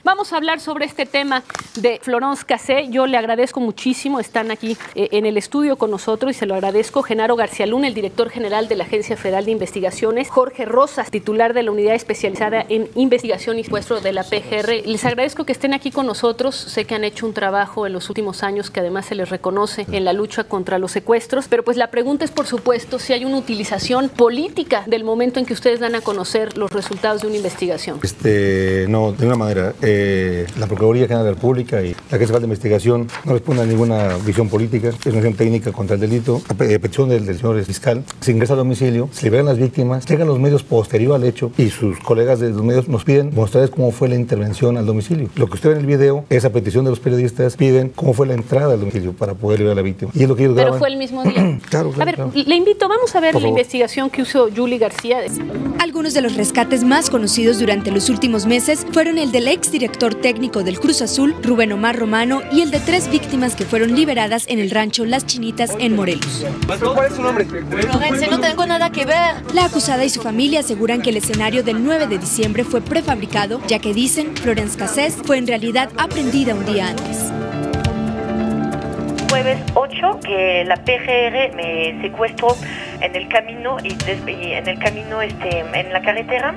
Vamos a hablar sobre este tema de Florence Cassé. Yo le agradezco muchísimo, están aquí eh, en el estudio con nosotros y se lo agradezco Genaro García Luna, el director general de la Agencia Federal de Investigaciones, Jorge Rosas, titular de la Unidad Especializada en Investigación y Secuestro de la PGR. Les agradezco que estén aquí con nosotros. Sé que han hecho un trabajo en los últimos años que además se les reconoce en la lucha contra los secuestros, pero pues la pregunta es por supuesto si hay una utilización política del momento en que ustedes dan a conocer los resultados de una investigación. Este, no, de ninguna manera. Eh, la Procuraduría General de la República y la Agencia Federal de Investigación no responden a ninguna visión política, es una acción técnica contra el delito. A a petición del, del señor fiscal, se ingresa al domicilio, se liberan las víctimas, llegan los medios posterior al hecho y sus colegas de los medios nos piden mostrarles cómo fue la intervención al domicilio. Lo que usted ve en el video es a petición de los periodistas, piden cómo fue la entrada al domicilio para poder liberar a la víctima. Y es lo que ellos Pero graban. fue el mismo día. Claro, A claro, ver, claro. le invito, vamos a ver Por la investigación que usó Julie García. Algunos de los rescates más conocidos durante los últimos meses fueron el del exdirector técnico del Cruz Azul, Rubén Omar Romano, y el de tres víctimas que fueron liberadas en el rancho Las Chinitas en Morelos. ¿Cuál es su nombre? No tengo nada que ver. La acusada y su familia aseguran que el escenario del 9 de diciembre fue prefabricado, ya que dicen Florence Cassés fue en realidad aprendida un día antes. Jueves 8 que la PGR me secuestró en el camino y, y en el camino este en la carretera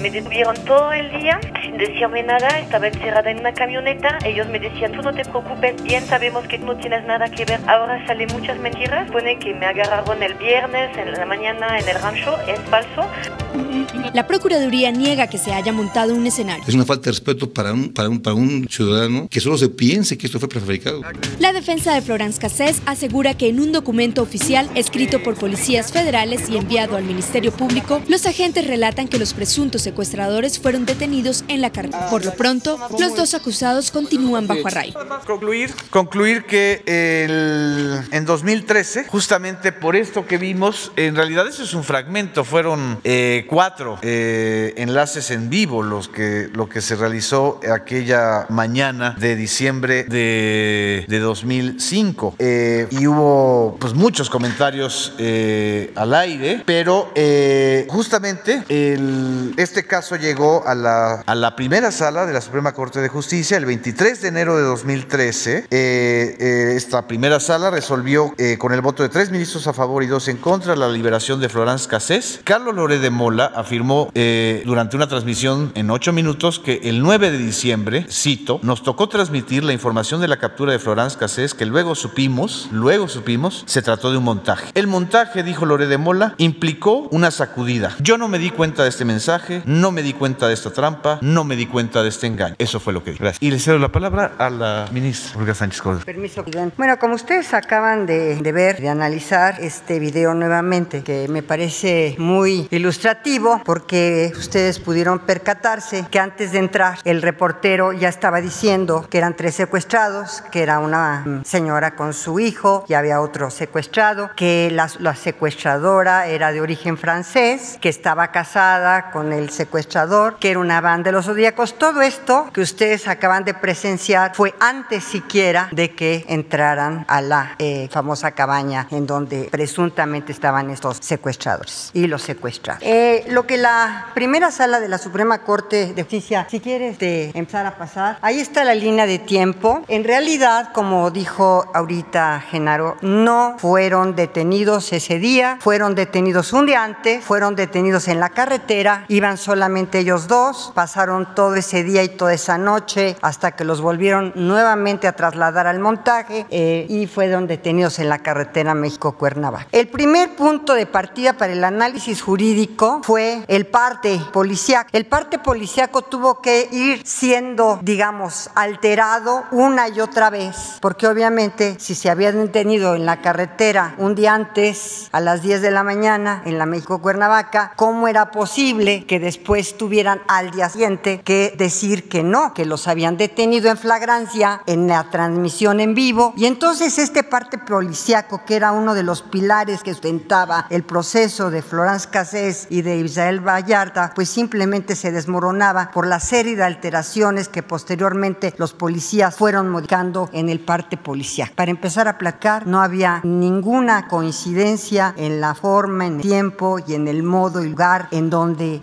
me detuvieron todo el día sin decirme nada, estaba encerrada en una camioneta, ellos me decían, tú no te preocupes, bien sabemos que no tienes nada que ver, ahora salen muchas mentiras, pone que me agarraron el viernes en la mañana en el rancho, es falso, La Procuraduría niega que se haya montado un escenario. Es una falta de respeto para un, para un, para un ciudadano que solo se piense que esto fue prefabricado. La defensa de Florence Cassés asegura que en un documento oficial escrito por policías federales y enviado al Ministerio Público, los agentes relatan que los presuntos secuestradores fueron detenidos en la carretera. Por lo pronto, los dos acusados continúan bajo arraigo. Concluir, concluir que el- en 2013, justamente por esto que vimos, en realidad eso es un fragmento, fueron eh, cuatro eh, enlaces en vivo los que, lo que se realizó aquella mañana de diciembre de, de 2005. Eh, y hubo pues muchos comentarios eh, al aire, pero eh, justamente el- este caso llegó a la, primera sala de la Suprema Corte de Justicia el 23 de enero de 2013. Eh, eh, esta primera sala resolvió eh, con el voto de tres ministros a favor y dos en contra la liberación de Florence Cassés. Carlos Loré de Mola afirmó durante una transmisión en ocho minutos que el 9 de diciembre, cito, nos tocó transmitir la información de la captura de Florence Cassés que luego supimos, luego supimos, se trató de un montaje. El montaje, dijo Loré de Mola, implicó una sacudida. Yo no me di cuenta de este mensaje, no me di cuenta de esta trampa, no me di cuenta de este engaño. Eso fue lo que dije. Gracias. Y le cedo la palabra a la ministra Olga Sánchez Córdoba. Permiso. Bueno, como ustedes acaban de, de ver, de analizar este video nuevamente, que me parece muy ilustrativo, porque ustedes pudieron percatarse que antes de entrar el reportero ya estaba diciendo que eran tres secuestrados, que era una mm, señora con su hijo y había otro secuestrado, que la, la secuestradora era de origen francés, que estaba casada con el secuestrador, que era una banda de los zodíacos. Todo esto que ustedes acaban de presenciar fue antes siquiera de que entraran a la eh, famosa cabaña en donde presuntamente estaban estos secuestradores y los secuestrados. Eh, lo que la primera sala de la Suprema Corte de Justicia, si quieres empezar a pasar, ahí está la línea de tiempo. En realidad, como dijo ahorita Genaro, no fueron detenidos ese día, fueron detenidos un día antes, fueron detenidos en la carretera, iban solamente ellos dos, pasaron todo ese día y toda esa noche hasta que los volvieron nuevamente a trasladar al montaje eh, y fueron detenidos en la carretera México-Cuernavaca. El primer punto de partida para el análisis jurídico fue el parte policiaco. El parte policiaco tuvo que ir siendo, digamos, alterado una y otra vez, porque obviamente si se habían detenido en la carretera un día antes, a las 10 de la mañana, en la México-Cuernavaca, ¿cómo era posible que después tuvieran al día siguiente que decir que no, que los habían detenido en flagrancia en la transmisión en vivo? Y entonces este parte policiaco, que era uno de los pilares que sustentaba el proceso de Florence Cassés y de Israel Vallarta, pues simplemente se desmoronaba por la serie de alteraciones que posteriormente los policías fueron modificando en el parte policial. Para empezar a placar, no había ninguna coincidencia en la forma, en el tiempo y en el modo y lugar en donde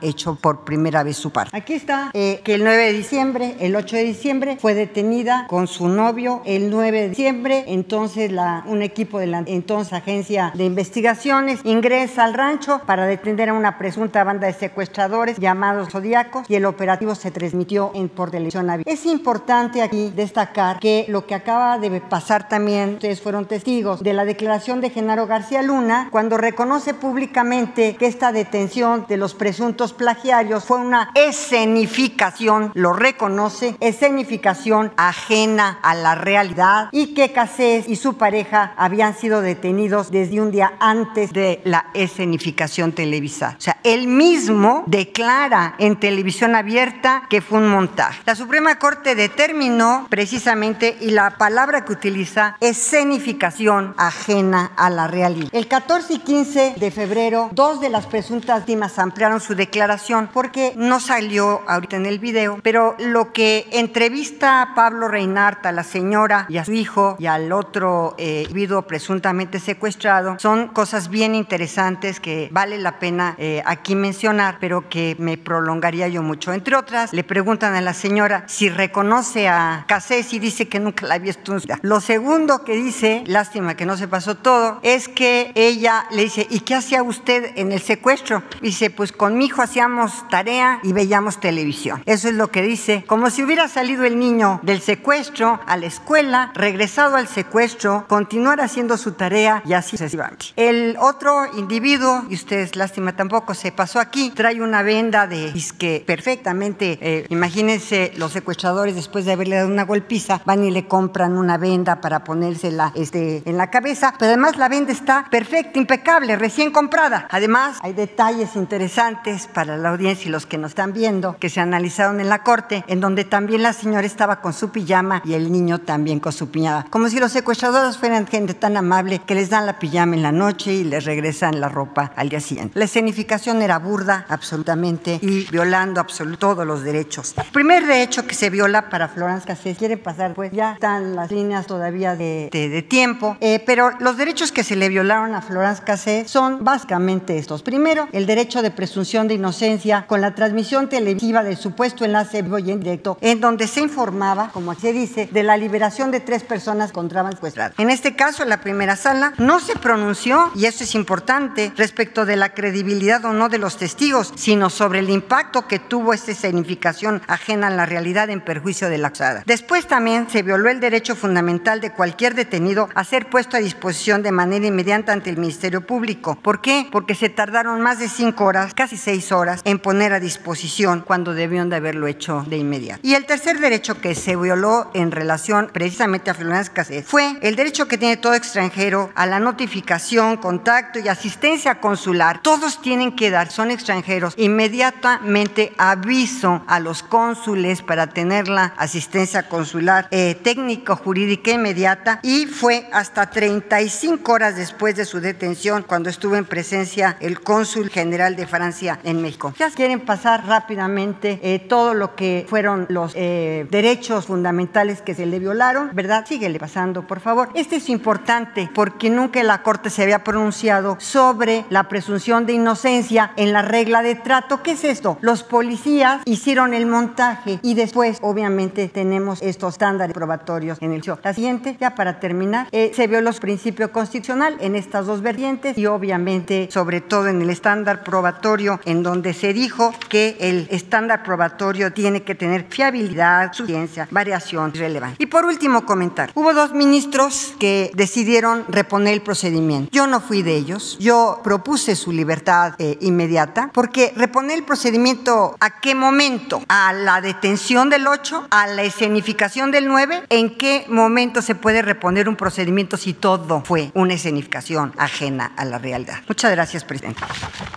hecho por primera vez su parte. Aquí está eh, que el 9 de diciembre, el 8 de diciembre, fue detenida con su novio. El 9 de diciembre, entonces la, un equipo de la entonces agencia de investigaciones ingresa al rancho para detener a una presunta banda de secuestradores llamados Zodíacos y el operativo se transmitió por televisión. Es importante aquí destacar que lo que acaba de pasar también, ustedes fueron testigos de la declaración de Genaro García Luna cuando reconoce públicamente que esta detención de los presuntos plagiarios fue una escenificación, lo reconoce, escenificación ajena a la realidad y que Casés y su pareja habían sido detenidos desde un día antes de la escenificación televisada. O sea, él mismo declara en televisión abierta que fue un montaje. La Suprema Corte determinó precisamente, y la palabra que utiliza, escenificación ajena a la realidad. El 14 y 15 de febrero, dos de las presuntas víctimas ampliaron su declaración porque no salió ahorita en el video, pero lo que entrevista a Pablo Reinhardt, a la señora y a su hijo y al otro eh, individuo presuntamente secuestrado, son cosas bien interesantes que vale la pena eh, aquí mencionar, pero que me prolongaría yo mucho. Entre otras, le preguntan a la señora si reconoce a Casés y dice que nunca la había visto. Lo segundo que dice, lástima que no se pasó todo, es que ella le dice, ¿y qué hacía usted en el secuestro? Dice, pues con mi hacíamos tarea y veíamos televisión. Eso es lo que dice, como si hubiera salido el niño del secuestro a la escuela, regresado al secuestro, continuar haciendo su tarea y así sucesivamente. El otro individuo, y ustedes lástima tampoco se pasó aquí, trae una venda de disque perfectamente, eh, imagínense los secuestradores después de haberle dado una golpiza, van y le compran una venda para ponérsela este, en la cabeza, pero además la venda está perfecta, impecable, recién comprada. Además, hay detalles interesantes para la audiencia y los que nos están viendo que se analizaron en la corte, en donde también la señora estaba con su pijama y el niño también con su pijama, como si los secuestradores fueran gente tan amable que les dan la pijama en la noche y les regresan la ropa al día siguiente. La escenificación era burda, absolutamente, y violando absolutamente todos los derechos. El primer derecho que se viola para Florence Cassés, quiere pasar, pues ya están las líneas todavía de, de, de tiempo, eh, pero los derechos que se le violaron a Florence Cassés son básicamente estos. Primero, el derecho de presunción de inocencia con la transmisión televisiva del supuesto enlace vivo y en directo, en donde se informaba, como se dice, de la liberación de tres personas encontraban secuestradas. En este caso, la primera sala no se pronunció, y eso es importante, respecto de la credibilidad o no de los testigos, sino sobre el impacto que tuvo esta escenificación ajena a la realidad en perjuicio de la acusada. Después también se violó el derecho fundamental de cualquier detenido a ser puesto a disposición de manera inmediata ante el Ministerio Público. ¿Por qué? Porque se tardaron más de cinco horas, casi seis horas en poner a disposición cuando debieron de haberlo hecho de inmediato. Y el tercer derecho que se violó en relación precisamente a Florence Cassés fue el derecho que tiene todo extranjero a la notificación, contacto y asistencia consular. Todos tienen que dar, son extranjeros, inmediatamente aviso a los cónsules para tener la asistencia consular eh, técnico jurídica inmediata y fue hasta 35 horas después de su detención cuando estuvo en presencia el cónsul general de Francia en México. Ya quieren pasar rápidamente eh, todo lo que fueron los eh, derechos fundamentales que se le violaron, ¿verdad? Síguele pasando, por favor. Este es importante porque nunca la Corte se había pronunciado sobre la presunción de inocencia en la regla de trato. ¿Qué es esto? Los policías hicieron el montaje y después, obviamente, tenemos estos estándares probatorios en el show. La siguiente, ya para terminar, eh, se vio los principios constitucional en estas dos vertientes y obviamente, sobre todo en el estándar probatorio, donde se dijo que el estándar probatorio tiene que tener fiabilidad, suficiencia, variación y relevancia. Y por último, comentar. Hubo dos ministros que decidieron reponer el procedimiento. Yo no fui de ellos. Yo propuse su libertad eh, inmediata porque reponer el procedimiento a qué momento? A la detención del 8, a la escenificación del 9. ¿En qué momento se puede reponer un procedimiento si todo fue una escenificación ajena a la realidad? Muchas gracias, presidente.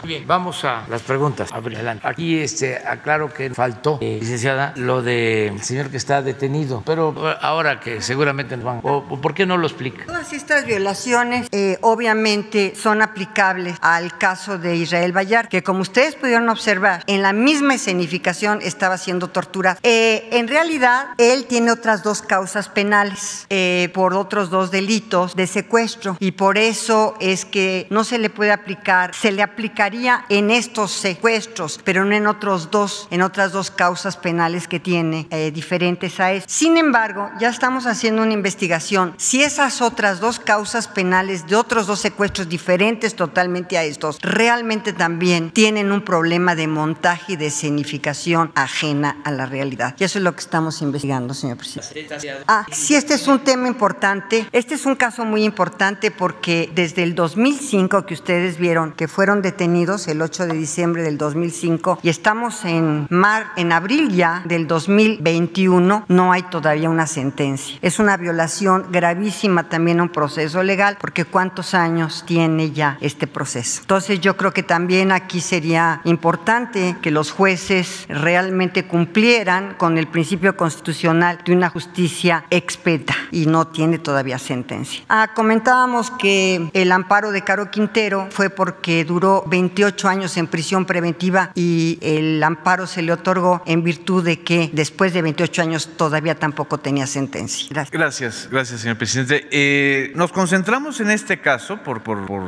Muy bien, vamos a las preguntas. Adelante. Aquí este, aclaro que faltó, eh, licenciada, lo del señor que está detenido, pero eh, ahora que seguramente nos van, o, o ¿por qué no lo explica? Todas estas violaciones eh, obviamente son aplicables al caso de Israel Bayar, que como ustedes pudieron observar, en la misma escenificación estaba siendo torturado. Eh, en realidad, él tiene otras dos causas penales eh, por otros dos delitos de secuestro y por eso es que no se le puede aplicar, se le aplicaría en estos secuestros, pero no en otros dos, en otras dos causas penales que tiene eh, diferentes a eso. Sin embargo, ya estamos haciendo una investigación. Si esas otras dos causas penales de otros dos secuestros diferentes totalmente a estos, realmente también tienen un problema de montaje y de escenificación ajena a la realidad. Y eso es lo que estamos investigando, señor presidente. Ah, sí, este es un tema importante. Este es un caso muy importante porque desde el 2005 que ustedes vieron que fueron detenidos el 8 de diciembre del 2005 y estamos en mar en abril ya del 2021 no hay todavía una sentencia. Es una violación gravísima también a un proceso legal porque cuántos años tiene ya este proceso. Entonces yo creo que también aquí sería importante que los jueces realmente cumplieran con el principio constitucional de una justicia expeta y no tiene todavía sentencia. Ah, comentábamos que el amparo de Caro Quintero fue porque duró 28 años en prisión preventiva y el amparo se le otorgó en virtud de que después de 28 años todavía tampoco tenía sentencia. Gracias. Gracias, señor presidente. Eh, nos concentramos en este caso por,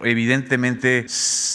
evidentemente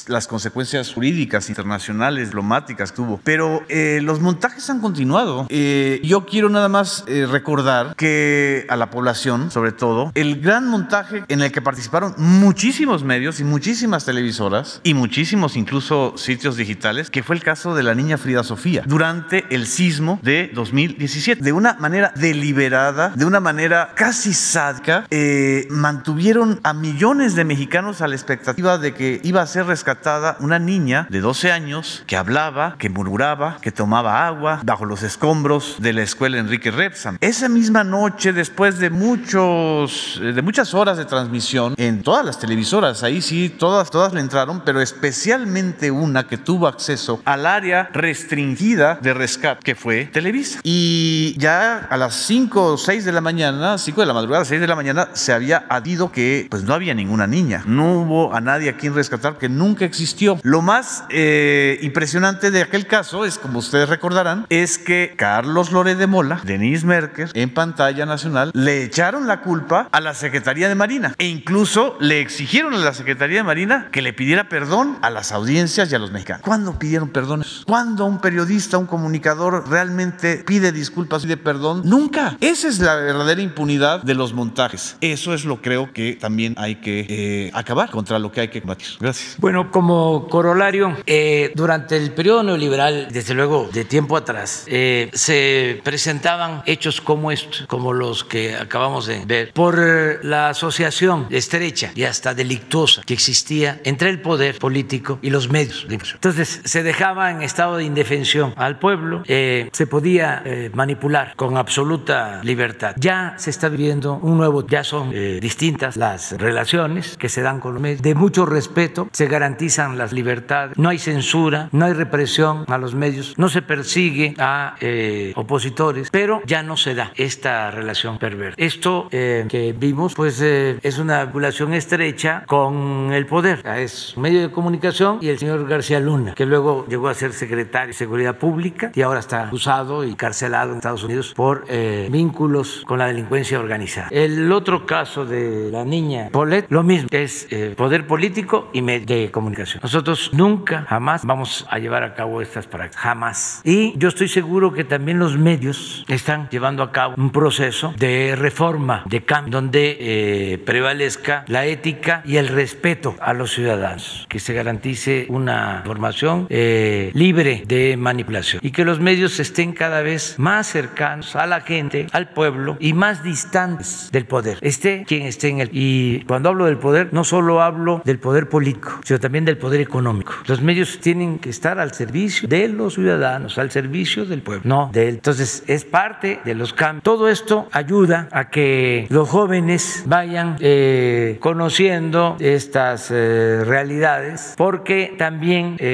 las consecuencias jurídicas, internacionales, diplomáticas que tuvo, pero eh, los montajes han continuado. Eh, yo quiero nada más recordar que a la población, sobre todo, el gran montaje en el que participaron muchísimos medios y muchísimas televisoras y muchísimos incluso sitios digitales, que fue el caso de la niña Frida Sofía durante el sismo de 2017. De una manera deliberada, de una manera casi sádica, eh, mantuvieron a millones de mexicanos a la expectativa de que iba a ser rescatada una niña de 12 años que hablaba, que murmuraba, que tomaba agua bajo los escombros de la escuela Enrique Repsam. Esa misma noche, después de muchos, eh, de muchas horas de transmisión en todas las televisoras, ahí sí, todas, todas le entraron, pero especialmente una que tuvo acceso al área restringida de rescate, que fue Televisa. Y ya a las 5 o 6 de la mañana, 5 de la madrugada, 6 de la mañana, se había adido que pues no había ninguna niña. No hubo a nadie a quien rescatar, que nunca existió. Lo más eh, impresionante de aquel caso es, como ustedes recordarán, es que Carlos Loré de Mola, Denise Merker, en pantalla nacional, le echaron la culpa a la Secretaría de Marina e incluso le exigieron a la Secretaría de Marina que le pidiera perdón a las audiencias y a los mexicanos. ¿Cuándo pidieron perdón? ¿Cuándo un periodista, un comunicador realmente pide disculpas y de perdón? Nunca. Esa es la verdadera impunidad de los montajes. Eso es lo creo que también hay que eh, acabar contra lo que hay que combatir. Gracias. Bueno, como corolario, eh, durante el periodo neoliberal, desde luego de tiempo atrás, eh, se presentaban hechos como estos, como los que acabamos de ver, por eh, la asociación estrecha y hasta delictuosa que existía entre el poder político y los medios de información. Entonces, se dejaba en estado de indefensión al pueblo, eh, se podía eh, manipular con absoluta libertad. Ya se está viviendo un nuevo, ya son eh, distintas las relaciones que se dan con los medios, de mucho respeto, se garantizan las libertades, no hay censura, no hay represión a los medios, no se persigue a eh, opositores, pero ya no se da esta relación perversa. Esto eh, que vimos, pues eh, es una vinculación estrecha con el poder. Es medio de comunicación y el señor García Luna, que luego llegó a ser secretario de Seguridad Pública y ahora está acusado y carcelado en Estados Unidos por eh, vínculos con la delincuencia organizada. El otro caso de la niña Paulette, lo mismo, es eh, poder político y de comunicación. Nosotros nunca, jamás vamos a llevar a cabo estas prácticas, jamás. Y yo estoy seguro que también los medios están llevando a cabo un proceso de reforma, de cambio, donde eh, prevalezca la ética y el respeto a los ciudadanos, que se garantice una formación eh, libre de manipulación y que los medios estén cada vez más cercanos a la gente, al pueblo y más distantes del poder. Esté quien esté en el. Y cuando hablo del poder, no solo hablo del poder político, sino también del poder económico. Los medios tienen que estar al servicio de los ciudadanos, al servicio del pueblo, no de él. Entonces, es parte de los cambios. Todo esto ayuda a que los jóvenes vayan eh, conociendo estas eh, realidades, porque también eh,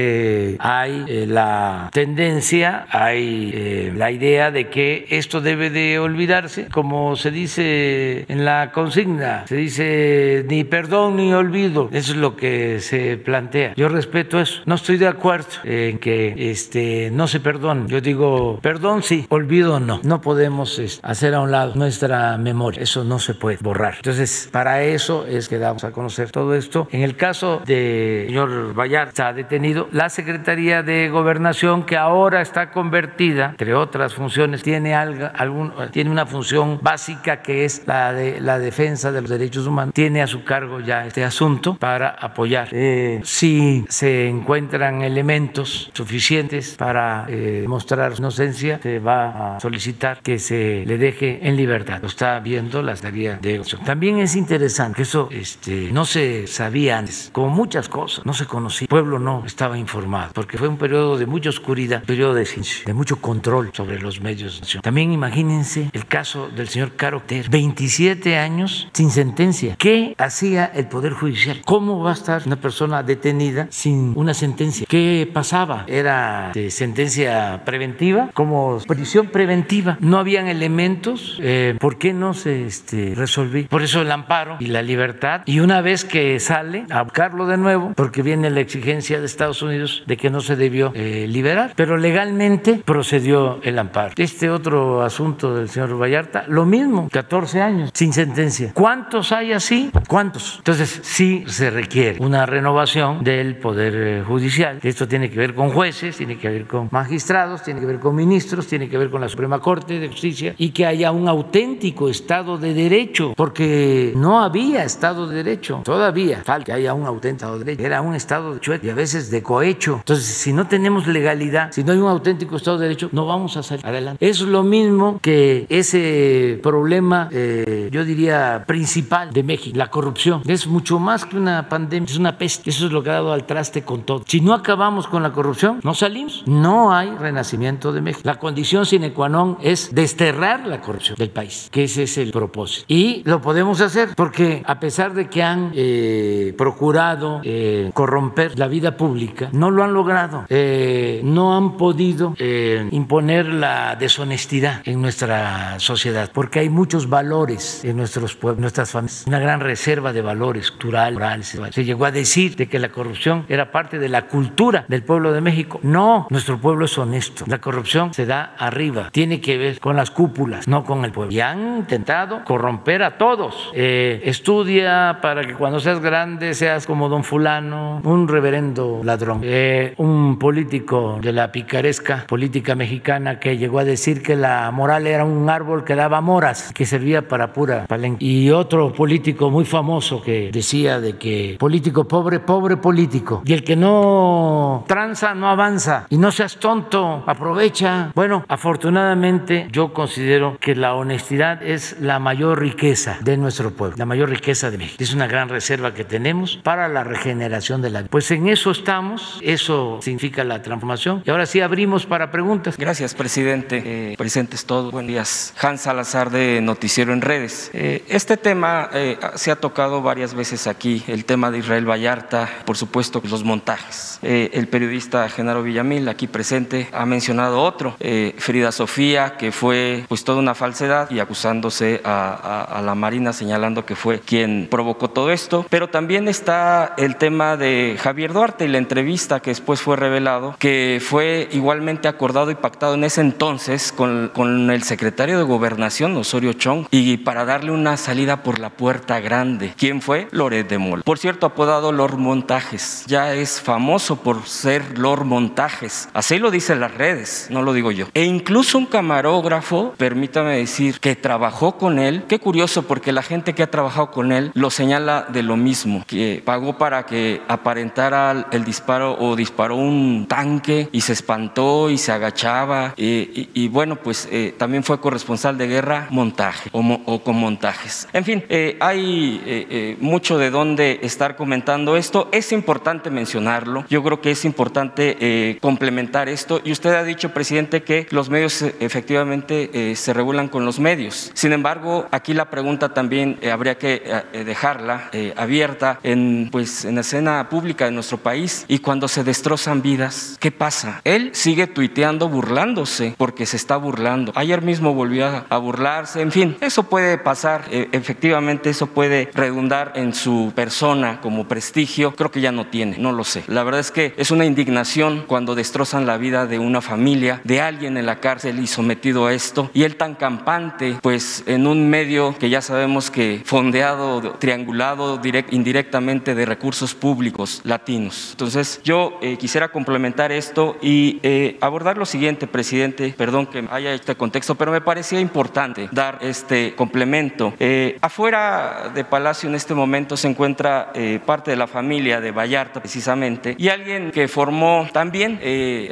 hay eh, la tendencia, hay eh, la idea de que esto debe de olvidarse, como se dice en la consigna, se dice ni perdón ni olvido, eso es lo que se plantea. Yo respeto eso, no estoy de acuerdo en que este, no se perdone, yo digo perdón sí, olvido no, no podemos este, hacer a un lado nuestra memoria, eso no se puede borrar. Entonces, para eso es que damos a conocer todo esto. En el caso de señor Vallarta detenido, la Secretaría de Gobernación, que ahora está convertida, entre otras funciones, tiene, algo, algún, tiene una función básica que es la de la defensa de los derechos humanos, tiene a su cargo ya este asunto para apoyar. Eh, si se encuentran elementos suficientes para eh, mostrar su inocencia, se va a solicitar que se le deje en libertad. Lo está viendo la Secretaría de Gobernación. También es interesante que eso este, no se sabía antes, como muchas cosas, no se conocía. El pueblo no estaba informado, porque fue un periodo de mucha oscuridad, un periodo de, de mucho control sobre los medios. También imagínense el caso del señor Caro Ter, 27 años sin sentencia. ¿Qué hacía el Poder Judicial? ¿Cómo va a estar una persona detenida sin una sentencia? ¿Qué pasaba? ¿Era de sentencia preventiva? ¿Como prisión preventiva? ¿No habían elementos? Eh, ¿Por qué no se este, resolvió? Por eso el amparo y la libertad. Y una vez que sale, a buscarlo de nuevo, porque viene la exigencia de Estados Unidos de que no se debió eh, liberar. Pero legalmente procedió el amparo. Este otro asunto del señor Vallarta, lo mismo, 14 años sin sentencia. ¿Cuántos hay así? ¿Cuántos? Entonces, sí se requiere una renovación del Poder eh, Judicial. Esto tiene que ver con jueces, tiene que ver con magistrados, tiene que ver con ministros, tiene que ver con la Suprema Corte de Justicia y que haya un auténtico Estado de Derecho, porque no había Estado de Derecho. Todavía falta que haya un auténtico Estado de Derecho. Era un Estado de chueco y a veces de cohecho. Entonces, si no tenemos legalidad, si no hay un auténtico Estado de Derecho, no vamos a salir adelante. Es lo mismo que ese problema, eh, yo diría, principal de México, la corrupción. Es mucho más que una pandemia, es una peste. Eso es lo que ha dado al traste con todo. Si no acabamos con la corrupción, no salimos. No hay renacimiento de México. La condición sine qua non es desterrar la corrupción del país, que ese es el propósito. Y lo podemos hacer porque a pesar de que han eh, procurado eh, corromper la vida pública, no lo han logrado. Eh, no han podido eh, imponer la deshonestidad en nuestra sociedad, porque hay muchos valores en nuestros pueblos, nuestras familias, una gran reserva de valores culturales. Se llegó a decir de que la corrupción era parte de la cultura del pueblo de México. No, nuestro pueblo es honesto. La corrupción se da arriba, tiene que ver con las cúpulas, no con el pueblo. Y han intentado corromper a todos. Eh, estudia para que cuando seas grande seas como don fulano, un reverendo ladrón, eh, un político de la picaresca política mexicana que llegó a decir que la moral era un árbol que daba moras, que servía para pura palenque. Y otro político muy famoso que decía de que político pobre, pobre político. Y el que no tranza, no avanza. Y no seas tonto, aprovecha. Bueno, afortunadamente yo considero que la honestidad es la mayor riqueza de nuestro pueblo, la mayor riqueza de México. Es una gran reserva que tenemos para la regeneración de la vida. Pues en eso estamos eso significa la transformación. Y ahora sí abrimos para preguntas. Gracias, presidente. Eh, presentes todos. Buenos días. Hans Salazar de Noticiero en Redes. Eh, este tema eh, se ha tocado varias veces aquí, el tema de Israel Vallarta, por supuesto los montajes. Eh, el periodista Genaro Villamil, aquí presente, ha mencionado otro, eh, Frida Sofía, que fue pues toda una falsedad y acusándose a- a la Marina, señalando que fue quien provocó todo esto. Pero también está el tema de Javier Duarte y la entrevista que después fue revelado, que fue igualmente acordado y pactado en ese entonces con, con el secretario de Gobernación, Osorio Chong, y para darle una salida por la puerta grande. ¿Quién fue? Loret de Mola. Por cierto, apodado Lord Montajes. Ya es famoso por ser Lord Montajes. Así lo dicen las redes, no lo digo yo. E incluso un camarógrafo, permítame decir, que trabajó con él. Qué curioso, porque la gente que ha trabajado con él lo señala de lo mismo, que pagó para que aparentara el disparo o disparó un tanque y se espantó y se agachaba. eh, y, y bueno, pues eh, también fue corresponsal de guerra, montaje o, con montajes. En fin, eh, hay eh, mucho de dónde estar comentando esto. Es importante mencionarlo. Yo creo que es importante complementar esto. Y usted ha dicho, presidente, que los medios efectivamente se regulan con los medios. Sin embargo, aquí la pregunta también habría que dejarla abierta en, pues, en la escena pública de nuestro país. Cuando se destrozan vidas, ¿qué pasa? Él sigue tuiteando burlándose porque se está burlando. Ayer mismo volvió a, a burlarse. En fin, eso puede pasar. eh, efectivamente, eso puede redundar en su persona como prestigio. Creo que ya no tiene, no lo sé. La verdad es que es una indignación cuando destrozan la vida de una familia, de alguien en la cárcel y sometido a esto. Y él tan campante, pues en un medio que ya sabemos que fondeado, triangulado direct- indirectamente de recursos públicos latinos. Entonces, yo eh, quisiera complementar esto y eh, abordar lo siguiente, presidente. Perdón que haya este contexto, pero me parecía importante dar este complemento. Eh, afuera de Palacio en este momento se encuentra eh, parte de la familia de Vallarta, precisamente, y alguien que formó también,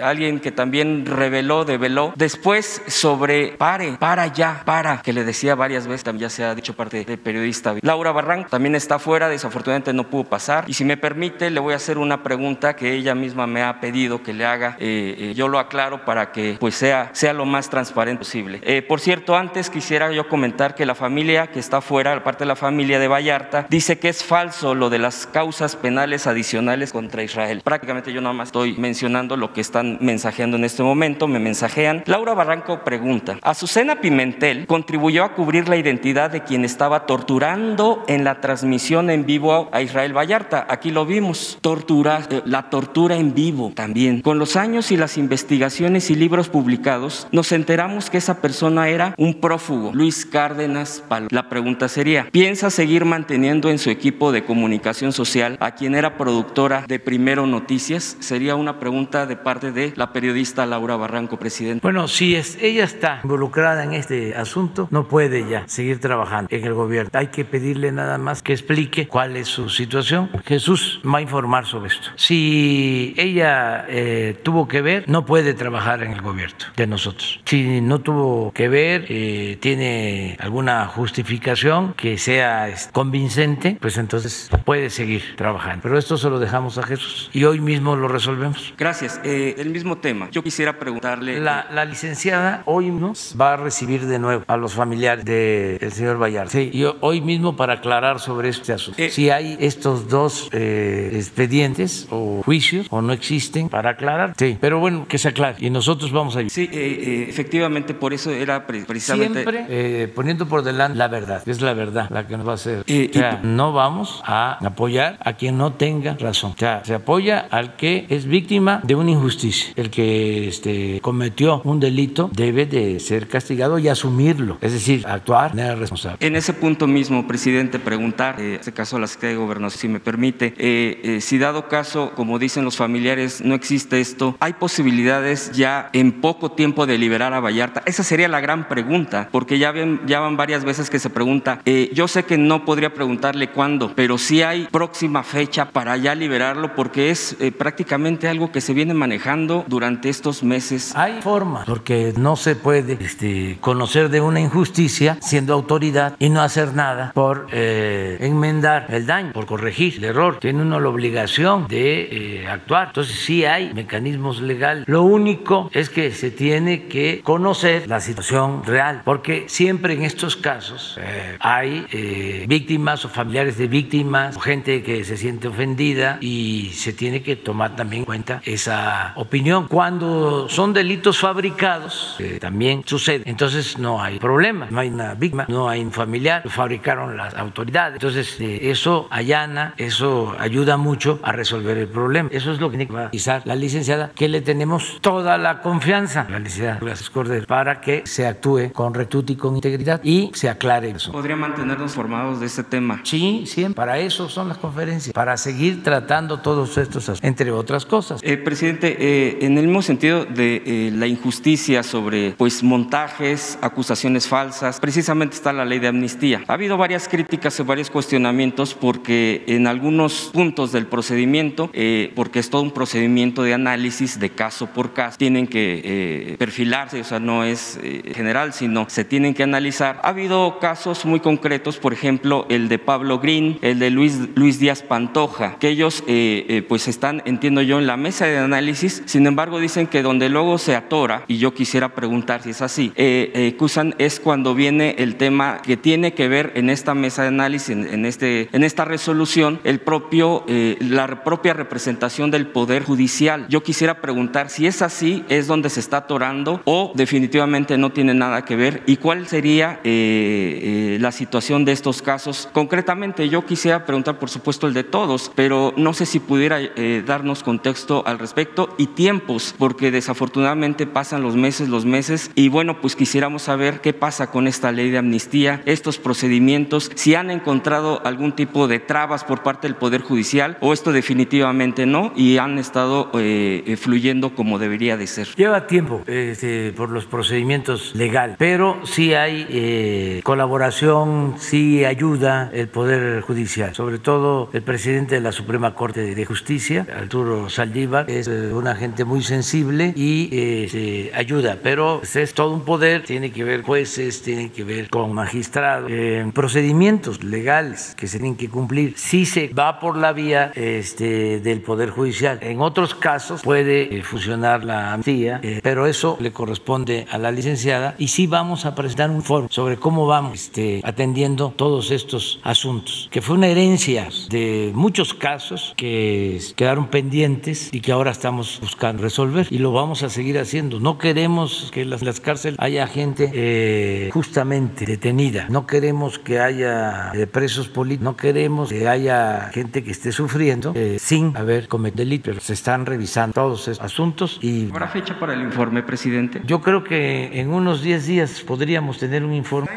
alguien que también reveló, develó, después sobre pare, para ya, para, que le decía varias veces, también ya se ha dicho parte del periodista. Laura Barranco también está afuera, desafortunadamente no pudo pasar, y si me permite, le voy a hacer una pregunta que ella misma me ha pedido que le haga, eh, eh, yo lo aclaro para que pues sea, sea lo más transparente posible. Eh, por cierto, antes quisiera yo comentar que la familia que está afuera, la parte de la familia de Vallarta, dice que es falso lo de las causas penales adicionales contra Israel. Prácticamente yo nada más estoy mencionando lo que están mensajeando en este momento, me mensajean. Laura Barranco pregunta, Azucena Pimentel contribuyó a cubrir la identidad de quien estaba torturando en la transmisión en vivo a Israel Vallarta. Aquí lo vimos, tortura, eh, tortura en vivo también. Con los años y las investigaciones y libros publicados, nos enteramos que esa persona era un prófugo, Luis Cárdenas Palo. La pregunta sería, ¿piensa seguir manteniendo en su equipo de comunicación social a quien era productora de Primero Noticias? Sería una pregunta de parte de la periodista Laura Barranco, presidente. Bueno, si es, ella está involucrada en este asunto, no puede ya seguir trabajando en el gobierno. Hay que pedirle nada más que explique cuál es su situación. Jesús va a informar sobre esto. Si ella eh, tuvo que ver, no puede trabajar en el gobierno de nosotros. Si no tuvo que ver, eh, tiene alguna justificación que sea convincente, pues entonces puede seguir trabajando. Pero esto se lo dejamos a Jesús y hoy mismo lo resolvemos. Gracias. Eh, el mismo tema. Yo quisiera preguntarle... La, la licenciada hoy mismo va a recibir de nuevo a los familiares del señor Vallarta. Sí, y hoy mismo para aclarar sobre este asunto. si hay estos dos expedientes o juicios o no existen para aclarar. Sí, pero bueno, que se aclare y nosotros vamos a ir. Sí, eh, eh, efectivamente, por eso era pre- precisamente... Siempre eh, poniendo por delante la verdad. Es la verdad la que nos va a hacer. Eh, o sea, no vamos a apoyar a quien no tenga razón. O sea, se apoya al que es víctima de una injusticia. El que este, cometió un delito debe de ser castigado y asumirlo. Es decir, actuar de manera responsable. En ese punto mismo, presidente, preguntar, en este caso a la Secretaría de Gobernación, si me permite, si dado caso, como dicen los familiares, no existe esto, ¿hay posibilidades ya en poco tiempo de liberar a Vallarta? Esa sería la gran pregunta, porque ya, ven, ya van varias veces que se pregunta, eh, yo sé que no podría preguntarle cuándo, pero sí hay próxima fecha para ya liberarlo, porque es eh, prácticamente algo que se viene manejando durante estos meses. Hay forma, porque no se puede este, conocer de una injusticia siendo autoridad y no hacer nada por eh, enmendar el daño, por corregir el error. Tiene uno la obligación de eh, actuar. Entonces sí hay mecanismos legales. Lo único es que se tiene que conocer la situación real, porque siempre en estos casos eh, hay eh, víctimas o familiares de víctimas o gente que se siente ofendida y se tiene que tomar también en cuenta esa opinión. Cuando son delitos fabricados, eh, también sucede. Entonces no hay problema, no hay una víctima, no hay un familiar, lo fabricaron las autoridades. Entonces eso allana, eso ayuda mucho a resolver el problema. Eso es lo que tiene que realizar la licenciada, que le tenemos toda la confianza a la licenciada Gracias Cordero para que se actúe con rectitud y con integridad y se aclare eso. ¿Podría mantenernos informados de este tema? Sí, siempre. Para eso son las conferencias, para seguir tratando todos estos asuntos, entre otras cosas. Eh, presidente, eh, en el mismo sentido de eh, la injusticia sobre pues montajes, acusaciones falsas, precisamente está la ley de amnistía. Ha habido varias críticas y varios cuestionamientos porque en algunos puntos del procedimiento, eh, porque es todo un procedimiento de análisis de caso por caso, tienen que eh, perfilarse, o sea, no es eh, general, sino se tienen que analizar. Ha habido casos muy concretos, por ejemplo, el de Pablo Green, el de Luis, Luis Díaz Pantoja, que ellos eh, pues están, entiendo yo, en la mesa de análisis, sin embargo dicen que donde luego se atora, y yo quisiera preguntar si es así, acusan es cuando viene el tema que tiene que ver en esta mesa de análisis, en, en este, en esta resolución, el propio, la propia representación del Poder Judicial. Yo quisiera preguntar si es así, es donde se está atorando o definitivamente no tiene nada que ver y cuál sería eh, eh, la situación de estos casos. Concretamente, yo quisiera preguntar, por supuesto, el de todos, pero no sé si pudiera eh, darnos contexto al respecto y tiempos, porque desafortunadamente pasan los meses, los meses, y bueno, pues quisiéramos saber qué pasa con esta ley de amnistía, estos procedimientos, si han encontrado algún tipo de trabas por parte del Poder Judicial o esto definitivamente no y han estado eh, eh, fluyendo como debería de ser. Lleva tiempo este, por los procedimientos legales, pero sí hay eh, colaboración, sí ayuda el Poder Judicial, sobre todo el presidente de la Suprema Corte de Justicia, Arturo Saldívar, es eh, una gente muy sensible y eh, se ayuda, pero pues, es todo un poder, tiene que ver jueces, tiene que ver con magistrados, eh, procedimientos legales que se tienen que cumplir. Si se va por la vía este, del Poder Judicial, en otros casos puede eh, funcionar la amnistía, eh, pero eso le corresponde a la licenciada y sí vamos a presentar un informe sobre cómo vamos este, atendiendo todos estos asuntos, que fue una herencia de muchos casos que quedaron pendientes y que ahora estamos buscando resolver y lo vamos a seguir haciendo. No queremos que en las, las cárceles haya gente eh, justamente detenida, no queremos que haya eh, presos políticos, no queremos que haya gente que esté sufriendo eh, sin haber cometido delito, pero se están revisando todos esos asuntos y ¿Habrá fecha para el informe, presidente? yo creo que en unos 10 días podríamos tener un informe.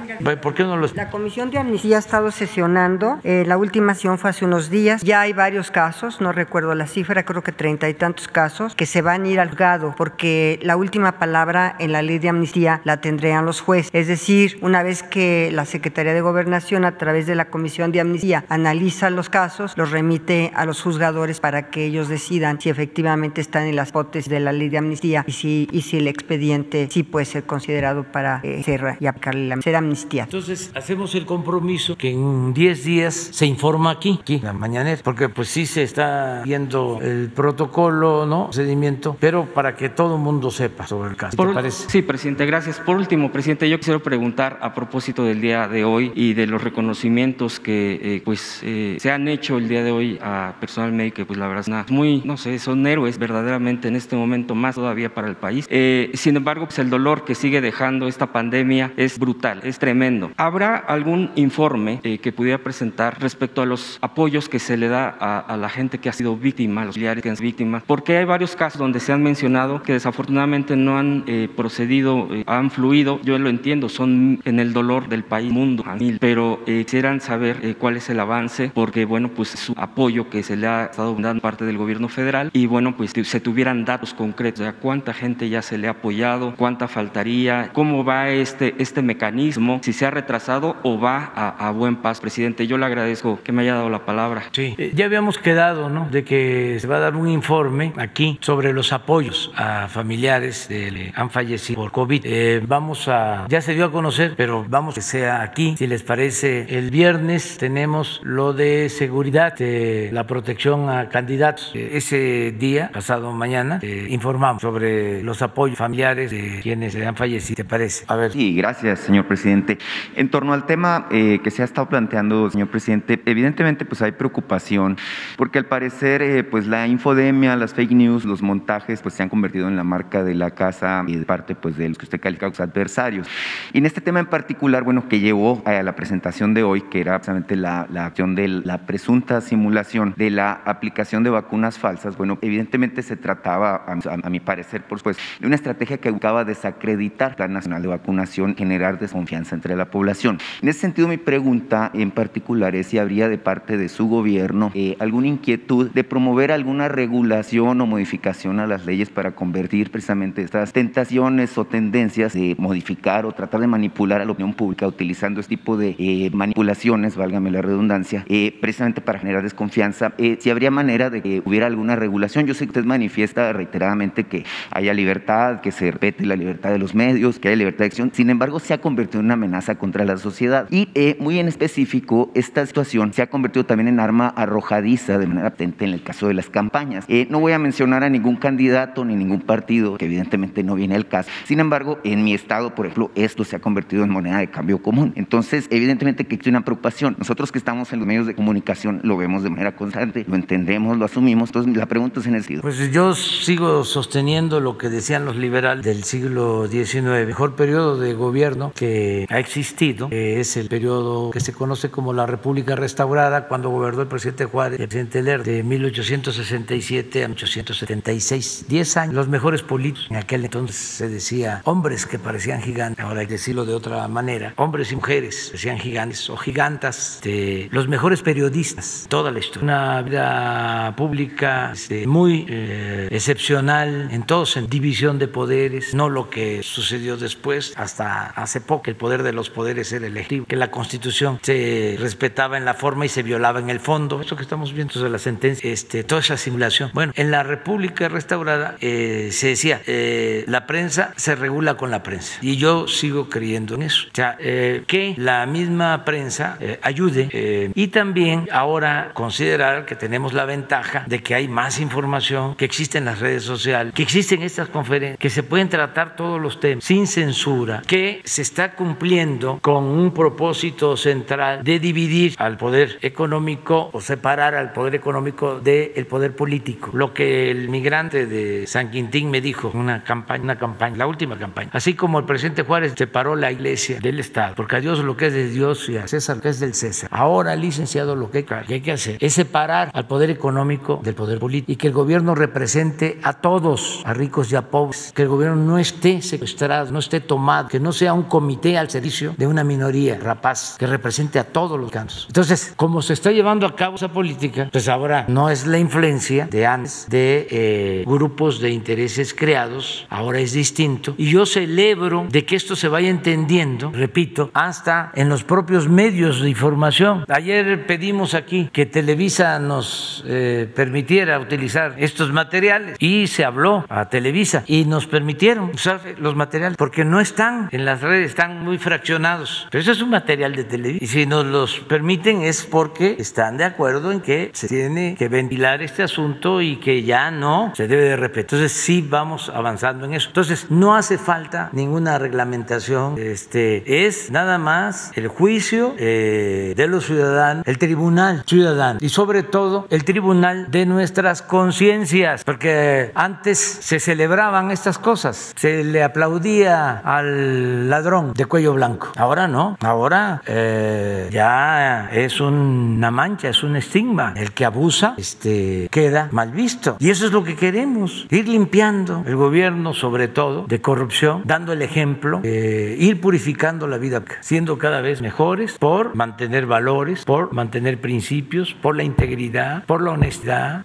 ¿Por qué no lo La Comisión de Amnistía ha estado sesionando. eh, la última sesión fue hace unos días. Ya hay varios casos, no recuerdo la cifra, creo que treinta y tantos casos, que se van a ir al juzgado porque la última palabra en la ley de amnistía la tendrían los jueces. Es decir, una vez que la Secretaría de Gobernación, a través de la Comisión de Amnistía, analiza los casos, los remite a los juzgadores para que ellos decidan si efectivamente están en las hipótesis de la ley de amnistía y si, y si el expediente sí puede ser considerado para eh, ser y aplicarle la ser amnistía. Entonces hacemos el compromiso que en 10 días se informa aquí, aquí, en la mañanera, porque pues sí se está viendo el protocolo, ¿no? Procedimiento, pero para que todo el mundo sepa sobre el caso. Por ¿Te parece? Sí, presidente, gracias. Por último, presidente, yo quisiera preguntar a propósito del día de hoy y de los reconocimientos que eh, pues eh, se han hecho el día de hoy a personal médico, pues la es nada, muy, no sé, son héroes verdaderamente en este momento, más todavía para el país. Eh, sin embargo, pues el dolor que sigue dejando esta pandemia es brutal, es tremendo. ¿Habrá algún informe eh, que pudiera presentar respecto a los apoyos que se le da a, a la gente que ha sido víctima, a los familiares que han sido víctimas? Porque hay varios casos donde se han mencionado que desafortunadamente no han eh, procedido, eh, han fluido, yo lo entiendo, son en el dolor del país, mundo, pero eh, quisieran saber eh, cuál es el avance, porque bueno, pues su apoyo que se le ha estado dando parte del gobierno federal y bueno, pues se tuvieran datos concretos, de cuánta gente ya se le ha apoyado, cuánta faltaría, cómo va este, este mecanismo, si se ha retrasado o va a, a buen paso. Presidente, yo le agradezco que me haya dado la palabra. Sí, eh, ya habíamos quedado, ¿no? De que se va a dar un informe aquí sobre los apoyos a familiares que han fallecido por COVID. Eh, vamos a, ya se dio a conocer, pero vamos que sea aquí, si les parece. El viernes tenemos lo de seguridad, de la protección a candidatos candidatos. Eh, ese día, pasado mañana, eh, informamos sobre los apoyos familiares de quienes han fallecido. ¿Te parece? A ver. Sí, gracias, señor presidente. En torno al tema eh, que se ha estado planteando, señor presidente, evidentemente pues hay preocupación porque al parecer pues la infodemia, las fake news, los montajes pues se han convertido en la marca de la casa y de parte pues de los que usted califica como adversarios. Y en este tema en particular, bueno, que llevó a la presentación de hoy, que era precisamente la, la acción de la presunta simulación de la aplicación de vacunas falsas, bueno, evidentemente se trataba, a, mi parecer, por supuesto, de una estrategia que buscaba desacreditar el Plan Nacional de Vacunación, generar desconfianza entre la población. En ese sentido, mi pregunta en particular es si habría de parte de su gobierno eh, alguna inquietud de promover alguna regulación o modificación a las leyes para convertir precisamente estas tentaciones o tendencias de modificar o tratar de manipular a la opinión pública utilizando este tipo de eh, manipulaciones, válgame la redundancia, eh, precisamente para generar desconfianza. si habría manera de que hubiera alguna regulación, yo sé que usted manifiesta reiteradamente que haya libertad, que se respete la libertad de los medios, que haya libertad de acción, sin embargo se ha convertido en una amenaza contra la sociedad. Y muy en específico, esta situación se ha convertido también en arma arrojadiza de manera patente en el caso de las campañas. no voy a mencionar a ningún candidato ni ningún partido, que evidentemente no viene al caso. Sin embargo, en mi estado, por ejemplo, esto se ha convertido en moneda de cambio común. Entonces, evidentemente que existe una preocupación. Nosotros que estamos en los medios de comunicación lo vemos de manera constante, lo entendemos, lo asumimos. Entonces, la pregunta es en el sentido. Pues yo sigo sosteniendo lo que decían los liberales del siglo XIX. El mejor periodo de gobierno que ha existido es el periodo que se conoce como la República Restaurada, cuando gobernó el presidente Juárez el presidente Ler, de 1867 a 1876. Diez años. Los mejores políticos. En aquel entonces se decía hombres que parecían gigantes, ahora hay que decirlo de otra manera, hombres y mujeres parecían gigantes o gigantas, de los mejores periodistas, toda la historia. Una vida pública este, muy eh, excepcional en todos, en división de poderes, no lo que sucedió después, hasta hace poco, el poder de los poderes era electivo, que la constitución se respetaba en la forma y se violaba en el fondo. Eso que estamos viendo de la sentencia, este, toda esa simulación. Bueno, en la República restaurada eh, se decía, eh, la prensa se regula con la prensa. Y yo sigo creyendo en eso. O sea, que la misma prensa ayude y también ahora considerar que tenemos la ventaja de que hay más información, que existen las redes sociales, que existen estas conferencias, que se pueden tratar todos los temas sin censura, que se está cumpliendo con un propósito central de dividir al poder económico o separar al poder económico del poder político. Lo que el migrante de San Quintín me dijo una campaña, una campaña, la última campaña. Así como el presidente Juárez separó la iglesia del Estado, porque a Dios lo que es de Dios y a César lo que es del César. Ahora, licenciado, lo que hay que hacer es separar al poder económico del poder político y que el gobierno represente a todos, a ricos y a pobres, que el gobierno no esté secuestrado, no esté tomado, que no sea un comité al servicio de una minoría rapaz, que represente a todos los campos. Entonces, como se está llevando a cabo esa política, pues ahora no es la influencia de antes de eh, grupos de intereses creados, ahora es distinto. Y yo celebro de que esto se vaya entendiendo, repito, hasta en los propios medios de información. Ayer pedimos aquí que Televisa nos eh, permitiera utilizar estos materiales y se habló a Televisa y nos permitieron usar los materiales porque no están en las redes, están muy fraccionados. Pero eso es un material de Televisa y si nos los permiten es porque están de acuerdo en que se tiene que ventilar este asunto y que ya no se debe de repetir. Entonces sí vamos avanzando en eso. Entonces no hace falta ninguna reglamentación, este es nada más el juicio eh, de los ciudadanos, el tribunal ciudadano y sobre todo el tribunal de nuestras conciencias, porque antes se celebraban estas cosas, se le aplaudía al ladrón de cuello blanco, ahora no, ahora eh, ya es una mancha, es un estigma, el que abusa este, queda mal visto. Y eso es lo que queremos, ir limpiando el gobierno sobre todo de corrupción, dando el ejemplo, eh, ir purificando la vida, siendo cada vez mejores por mantener valores, por mantener principios, por la integridad, por la honestidad,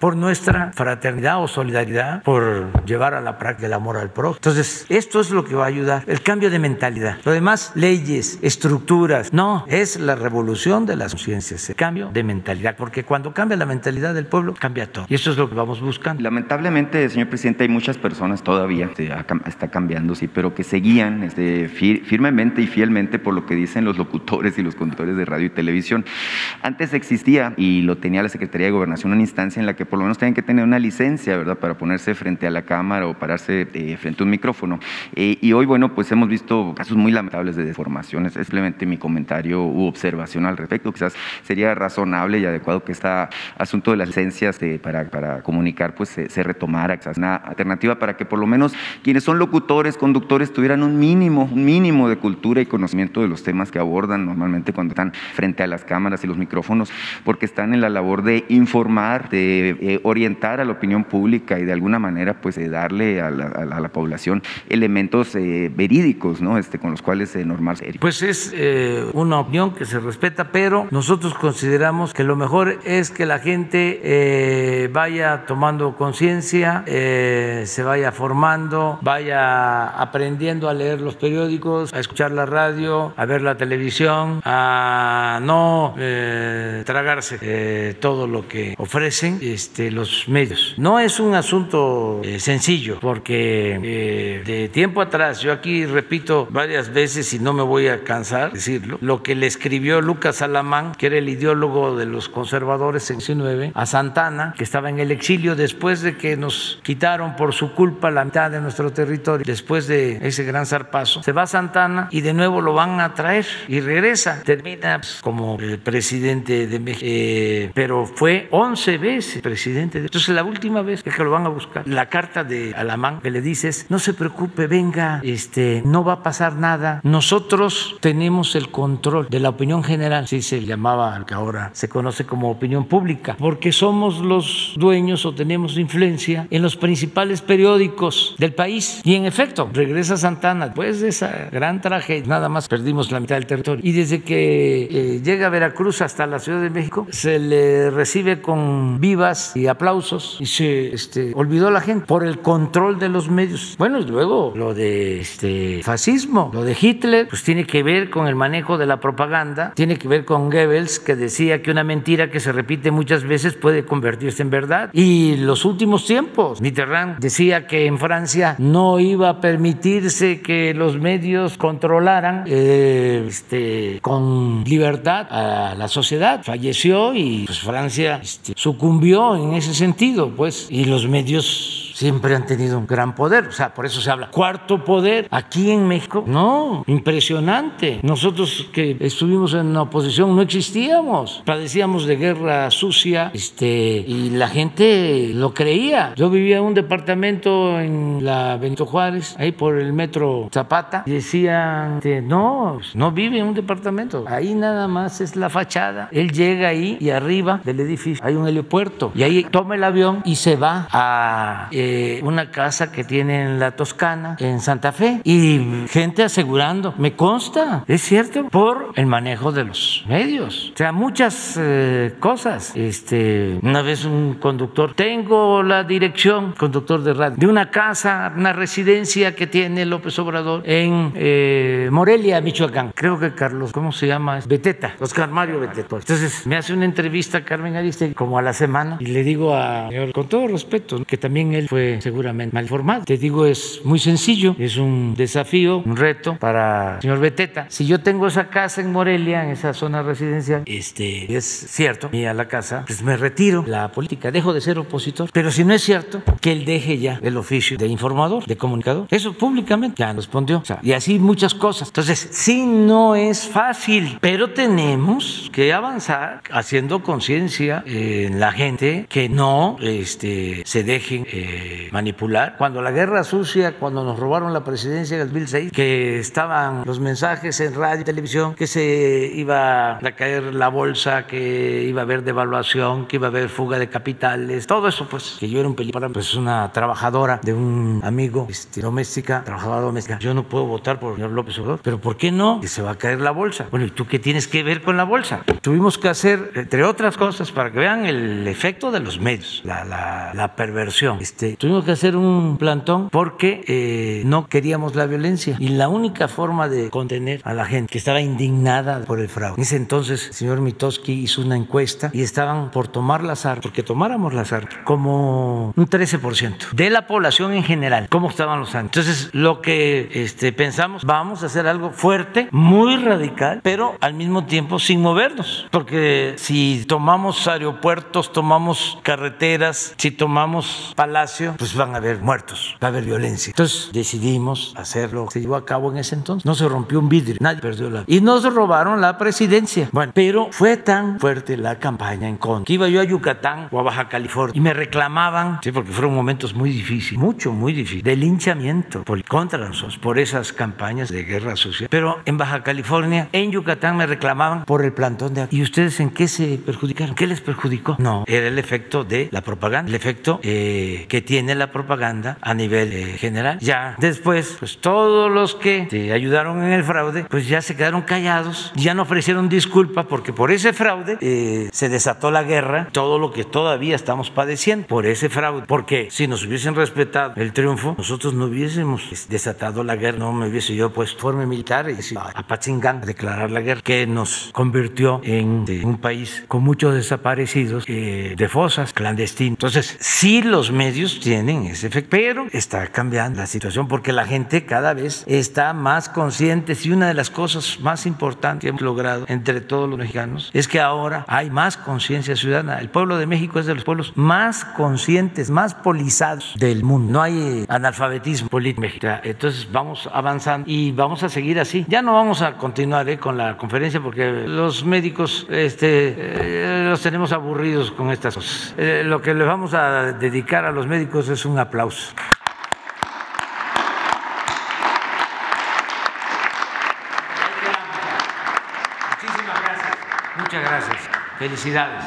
por nuestra fraternidad o solidaridad, por llevar a la práctica el amor al prójimo. Entonces, esto es lo que va a ayudar, el cambio de mentalidad. Lo demás, leyes, estructuras, no, es la revolución de las conciencias, el cambio de mentalidad, porque cuando cambia la mentalidad del pueblo, cambia todo. Y eso es lo que vamos buscando. Lamentablemente, señor presidente, hay muchas personas todavía, está cambiando, sí, pero que seguían este, firmemente y fielmente por lo que dicen los locutores y los conductores de radio y televisión. Antes existía, y lo tenía la Secretaría de Gobernación, una instancia en la que por lo menos tienen que tener una licencia, ¿verdad?, para ponerse frente a la cámara o pararse eh, frente a un micrófono. Eh, y hoy, bueno, pues hemos visto casos muy lamentables de deformaciones. Es simplemente mi comentario u observación al respecto. Quizás sería razonable y adecuado que este asunto de las licencias para, para, comunicar pues se, se retomara, quizás una alternativa para que por lo menos quienes son locutores, conductores, tuvieran un mínimo, un mínimo de cultura y conocimiento de los temas que abordan normalmente cuando están frente a las cámaras y los micrófonos, porque están en la labor de informar, de eh, orientar a la opinión pública y de alguna manera pues darle a la, a la población elementos eh, verídicos, ¿no? Este, con los cuales eh, normal serio. Pues es una opinión que se respeta, pero nosotros consideramos que lo mejor es que la gente vaya tomando conciencia, se vaya formando, vaya aprendiendo a leer los periódicos, a escuchar la radio, a ver la televisión, a no tragarse todo lo que ofrecen este, los medios. No es un asunto eh, sencillo, porque eh, de tiempo atrás, yo aquí repito varias veces y no me voy a cansar de decirlo, lo que le escribió Lucas Alamán, que era el ideólogo de los conservadores en 19, a Santana, que estaba en el exilio después de que nos quitaron por su culpa la mitad de nuestro territorio, después de ese gran zarpazo, se va a Santana y de nuevo lo van a traer y regresa, termina pues, como el presidente de México, eh, pero fue 11 veces presidente. De... Entonces la última vez que lo van a buscar, la carta de Alamán que le dices, no se preocupe, venga, este, no va a pasar nada, nosotros tenemos el control de la opinión general, si se llamaba al que ahora se conoce como opinión pública, porque somos los dueños o tenemos influencia en los principales periódicos del país. Y en efecto, regresa Santana, después de esa gran tragedia, nada más perdimos la mitad del territorio. Y desde que eh, llega a Veracruz hasta la Ciudad de México, se le recibe con vivas y aplausos y se este, olvidó la gente por el control de los medios. Bueno, y luego lo de este, fascismo, lo de Hitler, pues tiene que ver con el manejo de la propaganda, tiene que ver con Goebbels, que decía que una mentira que se repite muchas veces puede convertirse en verdad. Y los últimos tiempos, Mitterrand decía que en Francia no iba a permitirse que los medios controlaran eh, este, con libertad a la sociedad. Falleció y pues, Francia este, sucumbió en ese sentido, pues, y los medios siempre han tenido un gran poder, o sea, por eso se habla cuarto poder aquí en México. No, impresionante. Nosotros que estuvimos en la oposición no existíamos, padecíamos de guerra sucia, este, y la gente lo creía. Yo vivía en un departamento en la Benito Juárez, ahí por el metro Zapata, y decían, no, no vive en un departamento, ahí nada más es la fachada. Él llega ahí y arriba del edificio hay un helipuerto y ahí toma el avión y se va a una casa que tiene en la Toscana, en Santa Fe, y gente asegurando, me consta, es cierto, por el manejo de los medios. O sea, muchas eh, cosas. Este, una vez un conductor, tengo la dirección, conductor de radio, de una casa, una residencia que tiene López Obrador en eh, Morelia, Michoacán. Creo que Carlos, ¿cómo se llama? Beteta, Oscar Mario Beteta. Entonces me hace una entrevista Carmen Ariste como a la semana y le digo a, con todo respeto, que también él seguramente mal formado. Te digo, es muy sencillo, es un desafío, un reto para el señor Beteta. Si yo tengo esa casa en Morelia, en esa zona residencial, este, es cierto, a la casa, pues me retiro la política, dejo de ser opositor. Pero si no es cierto, que él deje ya el oficio de informador, de comunicador. Eso públicamente ya respondió. O y así muchas cosas. Entonces, sí, no es fácil, pero tenemos que avanzar haciendo conciencia en la gente que no este, se dejen eh, manipular. Cuando la guerra sucia, cuando nos robaron la presidencia en el 2006, que estaban los mensajes en radio y televisión que se iba a caer la bolsa, que iba a haber devaluación, que iba a haber fuga de capitales, todo eso, pues, que yo era un peligro, pues una trabajadora de un amigo este, doméstica, trabajadora doméstica. Yo no puedo votar por el señor López Obrador, pero ¿por qué no? Que se va a caer la bolsa. Bueno, ¿y tú qué tienes que ver con la bolsa? Tuvimos que hacer, entre otras cosas, para que vean el efecto de los medios, la, la, la perversión. Este, tuvimos que hacer un plantón porque eh, no queríamos la violencia y la única forma de contener a la gente que estaba indignada por el fraude. En ese entonces el señor Mitoski hizo una encuesta y estaban por tomar las armas, porque tomáramos las armas, como un 13% de la población en general, cómo estaban los años. Entonces lo que este, pensamos, vamos a hacer algo fuerte, muy radical, pero al mismo tiempo sin movernos, porque si tomamos aeropuertos, tomamos carreteras, si tomamos palacio, pues van a haber muertos, va a haber violencia. Entonces decidimos hacerlo. Se llevó a cabo en ese entonces. No se rompió un vidrio, nadie perdió la. Y nos robaron la presidencia. Bueno, pero fue tan fuerte la campaña en contra. Que iba yo a Yucatán o a Baja California y me reclamaban, sí, porque fueron momentos muy difíciles, mucho, muy difíciles, de linchamiento por, contra nosotros por esas campañas de guerra social. Pero en Baja California, en Yucatán me reclamaban por el plantón de... ¿Y ustedes en qué se perjudicaron? ¿Qué les perjudicó? No, era el efecto de la propaganda, el efecto eh, que tiene la propaganda a nivel eh, general. Ya después, pues todos los que te ayudaron en el fraude, pues ya se quedaron callados, ya no ofrecieron disculpas porque por ese fraude eh, se desató la guerra, todo lo que todavía estamos padeciendo por ese fraude. Porque si nos hubiesen respetado el triunfo, nosotros no hubiésemos desatado la guerra, no me hubiese yo puesto forma militar y a Pachingán a declarar la guerra, que nos convirtió en un país con muchos desaparecidos eh, de fosas clandestinas. Entonces, sí los medios tienen ese efecto, pero está cambiando la situación porque la gente cada vez está más consciente y una de las cosas más importantes que hemos logrado entre todos los mexicanos es que ahora hay más conciencia ciudadana. El pueblo de México es de los pueblos más conscientes, más polizados del mundo. No hay analfabetismo político. Entonces vamos avanzando y vamos a seguir así. Ya no vamos a continuar eh, con la conferencia porque los médicos este, eh, los tenemos aburridos con estas cosas. Eh, lo que les vamos a dedicar a los médicos es un aplauso. Muchas gracias. Felicidades.